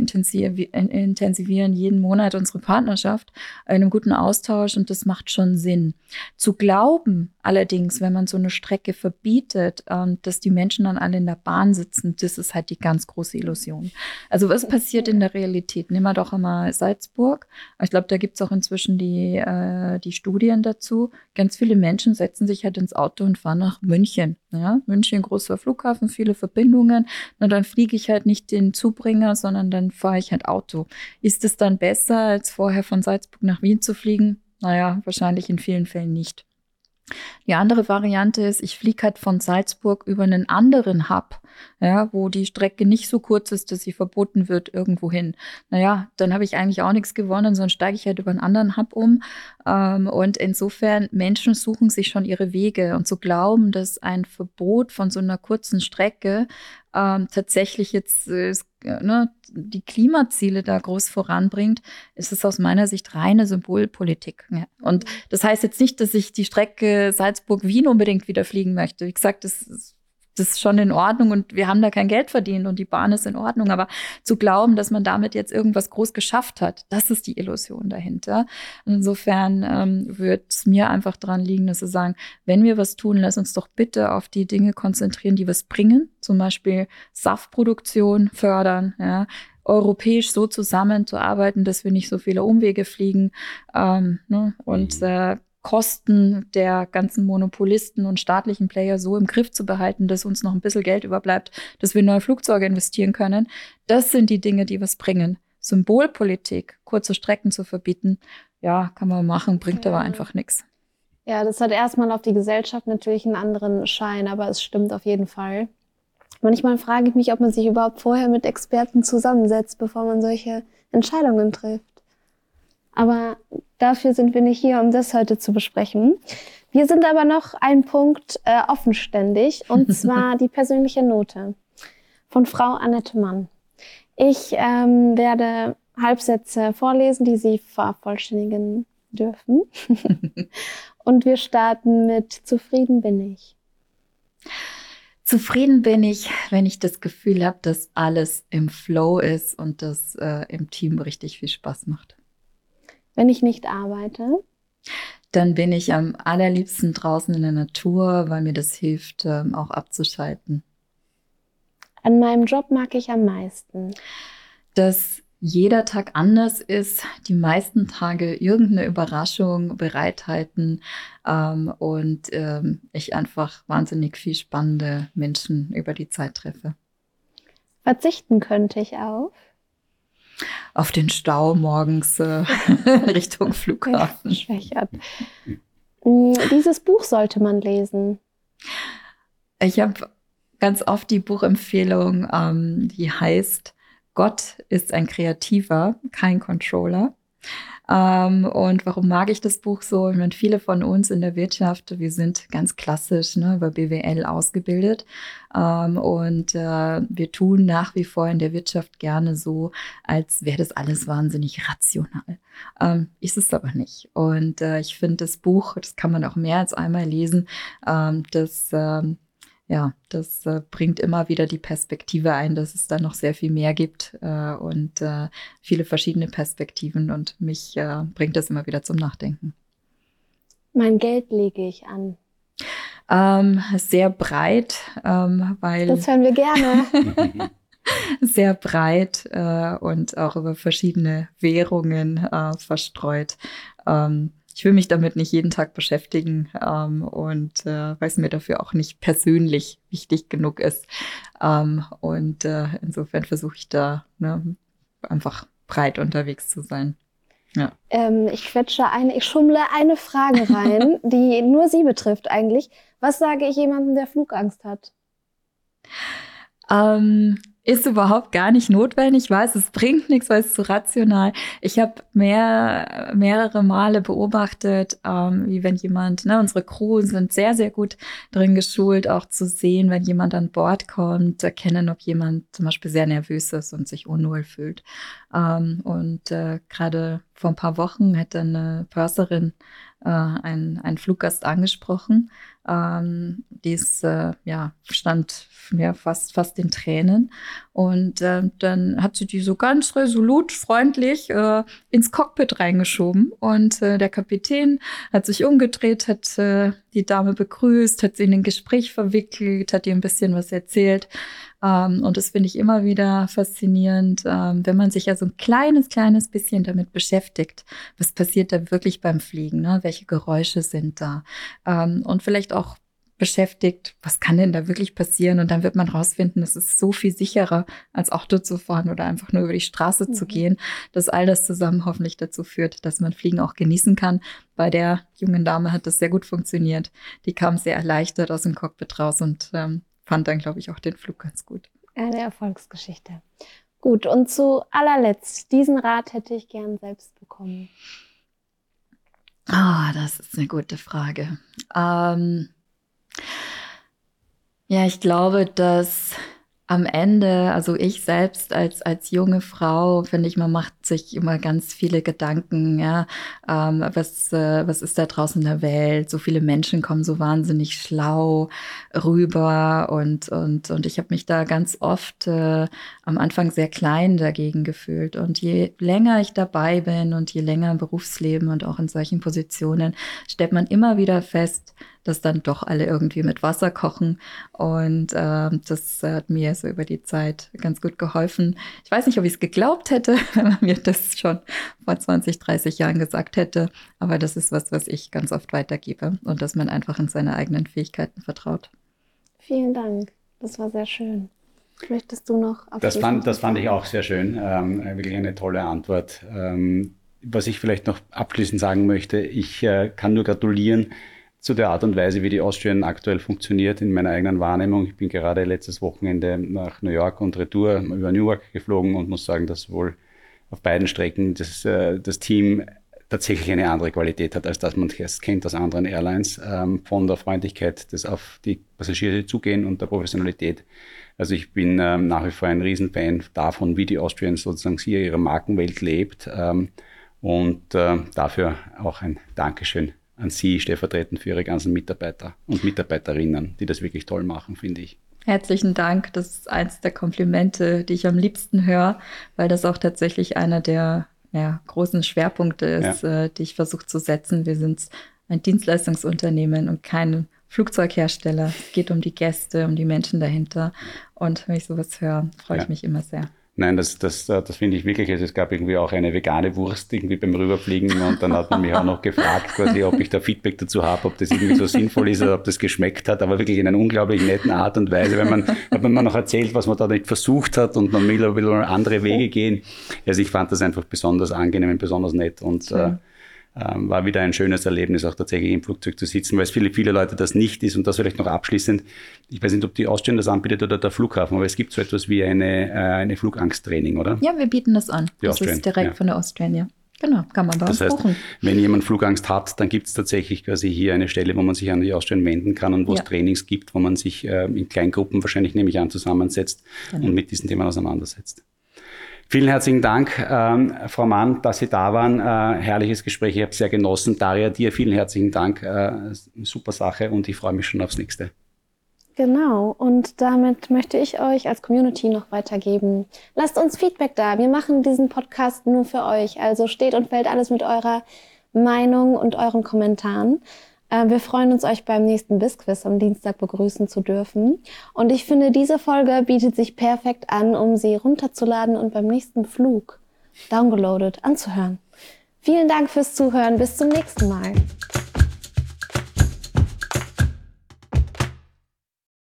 intensivieren jeden Monat unsere Partnerschaft in einem guten Austausch und das macht schon Sinn. Zu glauben allerdings, wenn man so eine Strecke verbietet, äh, dass die Menschen dann alle in der Bahn sitzen, das ist halt die ganz große Illusion. Also was passiert in der Realität? Nehmen wir doch einmal Salzburg. Ich glaube, da gibt es auch inzwischen die, äh, die Studien dazu. Ganz viele Menschen setzen sich halt ins Auto und fahren nach München. Ja? München, großer Flughafen, viele Verbindungen. Na, dann fliege ich halt nicht den Zubringer, sondern dann fahre ich halt Auto. Ist es dann besser, als vorher von Salzburg nach Wien zu fliegen? Naja, wahrscheinlich in vielen Fällen nicht. Die andere Variante ist, ich fliege halt von Salzburg über einen anderen Hub, ja, wo die Strecke nicht so kurz ist, dass sie verboten wird irgendwo hin. Naja, dann habe ich eigentlich auch nichts gewonnen, sondern steige ich halt über einen anderen Hub um. Ähm, und insofern, Menschen suchen sich schon ihre Wege. Und zu glauben, dass ein Verbot von so einer kurzen Strecke ähm, tatsächlich jetzt äh, ne, die Klimaziele da groß voranbringt, ist es aus meiner Sicht reine Symbolpolitik. Ja. Und das heißt jetzt nicht, dass ich die Strecke Salzburg-Wien unbedingt wieder fliegen möchte. Wie gesagt, das ist das ist schon in Ordnung und wir haben da kein Geld verdient und die Bahn ist in Ordnung. Aber zu glauben, dass man damit jetzt irgendwas groß geschafft hat, das ist die Illusion dahinter. insofern ähm, wird es mir einfach daran liegen, dass wir sagen, wenn wir was tun, lass uns doch bitte auf die Dinge konzentrieren, die was bringen. Zum Beispiel Saftproduktion fördern, ja, europäisch so zusammenzuarbeiten, dass wir nicht so viele Umwege fliegen ähm, ne? und mhm. äh, Kosten der ganzen Monopolisten und staatlichen Player so im Griff zu behalten, dass uns noch ein bisschen Geld überbleibt, dass wir in neue Flugzeuge investieren können. Das sind die Dinge, die was bringen. Symbolpolitik, kurze Strecken zu verbieten, ja, kann man machen, bringt ja. aber einfach nichts. Ja, das hat erstmal auf die Gesellschaft natürlich einen anderen Schein, aber es stimmt auf jeden Fall. Manchmal frage ich mich, ob man sich überhaupt vorher mit Experten zusammensetzt, bevor man solche Entscheidungen trifft. Aber dafür sind wir nicht hier, um das heute zu besprechen. Wir sind aber noch ein Punkt äh, offenständig, und zwar die persönliche Note von Frau Annette Mann. Ich ähm, werde Halbsätze vorlesen, die Sie vervollständigen dürfen. und wir starten mit Zufrieden bin ich. Zufrieden bin ich, wenn ich das Gefühl habe, dass alles im Flow ist und das äh, im Team richtig viel Spaß macht. Wenn ich nicht arbeite? Dann bin ich am allerliebsten draußen in der Natur, weil mir das hilft, ähm, auch abzuschalten. An meinem Job mag ich am meisten. Dass jeder Tag anders ist, die meisten Tage irgendeine Überraschung bereithalten ähm, und ähm, ich einfach wahnsinnig viel spannende Menschen über die Zeit treffe. Verzichten könnte ich auf auf den Stau morgens äh, Richtung Flughafen. Schwächert. Mm, dieses Buch sollte man lesen. Ich habe ganz oft die Buchempfehlung, ähm, die heißt Gott ist ein Kreativer, kein Controller. Ähm, und warum mag ich das Buch so? Ich meine, viele von uns in der Wirtschaft, wir sind ganz klassisch ne, über BWL ausgebildet. Ähm, und äh, wir tun nach wie vor in der Wirtschaft gerne so, als wäre das alles wahnsinnig rational. Ähm, ist es aber nicht. Und äh, ich finde das Buch, das kann man auch mehr als einmal lesen, ähm, das ähm, ja, das äh, bringt immer wieder die Perspektive ein, dass es da noch sehr viel mehr gibt äh, und äh, viele verschiedene Perspektiven und mich äh, bringt das immer wieder zum Nachdenken. Mein Geld lege ich an. Ähm, sehr breit, ähm, weil. Das hören wir gerne. sehr breit äh, und auch über verschiedene Währungen äh, verstreut. Ähm, ich will mich damit nicht jeden Tag beschäftigen ähm, und äh, weil es mir dafür auch nicht persönlich wichtig genug ist. Ähm, und äh, insofern versuche ich da ne, einfach breit unterwegs zu sein. Ja. Ähm, ich quetsche eine, ich schummle eine Frage rein, die nur Sie betrifft eigentlich. Was sage ich jemandem, der Flugangst hat? Ähm, ist überhaupt gar nicht notwendig. Ich weiß, es bringt nichts, weil es zu rational. Ich habe mehr, mehrere Male beobachtet, ähm, wie wenn jemand, ne, unsere Crew sind sehr, sehr gut drin geschult, auch zu sehen, wenn jemand an Bord kommt, erkennen, ob jemand zum Beispiel sehr nervös ist und sich unwohl fühlt. Ähm, und äh, gerade vor ein paar Wochen hätte eine Purserin äh, einen, einen Fluggast angesprochen. Ähm, die ist, äh, ja, stand ja, fast, fast in Tränen. Und äh, dann hat sie die so ganz resolut, freundlich äh, ins Cockpit reingeschoben. Und äh, der Kapitän hat sich umgedreht, hat äh, die Dame begrüßt, hat sie in ein Gespräch verwickelt, hat ihr ein bisschen was erzählt. Ähm, und das finde ich immer wieder faszinierend, ähm, wenn man sich ja so ein kleines, kleines bisschen damit beschäftigt. Was passiert da wirklich beim Fliegen? Ne? Welche Geräusche sind da? Ähm, und vielleicht auch beschäftigt, was kann denn da wirklich passieren? Und dann wird man rausfinden, es ist so viel sicherer, als Auto zu fahren oder einfach nur über die Straße mhm. zu gehen, dass all das zusammen hoffentlich dazu führt, dass man Fliegen auch genießen kann. Bei der jungen Dame hat das sehr gut funktioniert. Die kam sehr erleichtert aus dem Cockpit raus und ähm, fand dann, glaube ich, auch den Flug ganz gut. Eine Erfolgsgeschichte. Gut, und zu allerletzt, diesen Rat hätte ich gern selbst bekommen. Ah, oh, das ist eine gute Frage. Ähm, ja, ich glaube, dass am Ende, also ich selbst als, als junge Frau, finde ich, man macht sich immer ganz viele Gedanken, ja, ähm, was, äh, was ist da draußen in der Welt? So viele Menschen kommen so wahnsinnig schlau rüber und, und, und ich habe mich da ganz oft äh, am Anfang sehr klein dagegen gefühlt. Und je länger ich dabei bin und je länger im Berufsleben und auch in solchen Positionen, stellt man immer wieder fest, dass dann doch alle irgendwie mit Wasser kochen. Und äh, das hat mir so über die Zeit ganz gut geholfen. Ich weiß nicht, ob ich es geglaubt hätte, wenn man mir das schon vor 20, 30 Jahren gesagt hätte. Aber das ist was, was ich ganz oft weitergebe und dass man einfach in seine eigenen Fähigkeiten vertraut. Vielen Dank. Das war sehr schön. Möchtest du noch das fand, das fand ich auch sehr schön. Ähm, wirklich eine tolle Antwort. Ähm, was ich vielleicht noch abschließend sagen möchte, ich äh, kann nur gratulieren zu der Art und Weise, wie die Austrian aktuell funktioniert in meiner eigenen Wahrnehmung. Ich bin gerade letztes Wochenende nach New York und Retour über Newark geflogen und muss sagen, dass wohl auf beiden Strecken das, äh, das Team tatsächlich eine andere Qualität hat, als das man es kennt aus anderen Airlines, ähm, von der Freundlichkeit des auf die Passagiere zugehen und der Professionalität. Also ich bin ähm, nach wie vor ein Riesenfan davon, wie die Austrian sozusagen hier ihre Markenwelt lebt ähm, und äh, dafür auch ein Dankeschön an Sie stellvertretend für Ihre ganzen Mitarbeiter und Mitarbeiterinnen, die das wirklich toll machen, finde ich. Herzlichen Dank. Das ist eins der Komplimente, die ich am liebsten höre, weil das auch tatsächlich einer der ja, großen Schwerpunkte ist, ja. äh, die ich versuche zu setzen. Wir sind ein Dienstleistungsunternehmen und kein Flugzeughersteller. Es geht um die Gäste, um die Menschen dahinter. Und wenn ich sowas höre, freue ja. ich mich immer sehr. Nein, das, das, äh, das finde ich wirklich. Also es gab irgendwie auch eine vegane Wurst irgendwie beim Rüberfliegen und dann hat man mich auch noch gefragt, quasi, ob ich da Feedback dazu habe, ob das irgendwie so sinnvoll ist oder ob das geschmeckt hat, aber wirklich in einer unglaublich netten Art und Weise, wenn man, hat man noch erzählt, was man da nicht versucht hat und man will bisschen andere Wege gehen. Also ich fand das einfach besonders angenehm und besonders nett und äh, ähm, war wieder ein schönes Erlebnis, auch tatsächlich im Flugzeug zu sitzen, weil es viele, viele Leute das nicht ist. Und das vielleicht noch abschließend. Ich weiß nicht, ob die Austrian das anbietet oder der Flughafen, aber es gibt so etwas wie eine, äh, eine Flugangsttraining, oder? Ja, wir bieten das an. Die das Austrian, ist direkt ja. von der Austrian, ja. Genau, kann man bei das uns heißt, buchen. Wenn jemand Flugangst hat, dann gibt es tatsächlich quasi hier eine Stelle, wo man sich an die Austrian wenden kann und wo ja. es Trainings gibt, wo man sich äh, in Kleingruppen wahrscheinlich, nehme ich an, zusammensetzt genau. und mit diesen Themen auseinandersetzt. Vielen herzlichen Dank, ähm, Frau Mann, dass Sie da waren. Äh, herrliches Gespräch, ich habe sehr genossen. Daria, dir vielen herzlichen Dank. Äh, super Sache und ich freue mich schon aufs nächste. Genau, und damit möchte ich euch als Community noch weitergeben. Lasst uns Feedback da. Wir machen diesen Podcast nur für euch. Also steht und fällt alles mit eurer Meinung und euren Kommentaren. Äh, wir freuen uns, euch beim nächsten Bisquiz am Dienstag begrüßen zu dürfen. Und ich finde, diese Folge bietet sich perfekt an, um sie runterzuladen und beim nächsten Flug downgeloadet anzuhören. Vielen Dank fürs Zuhören. Bis zum nächsten Mal.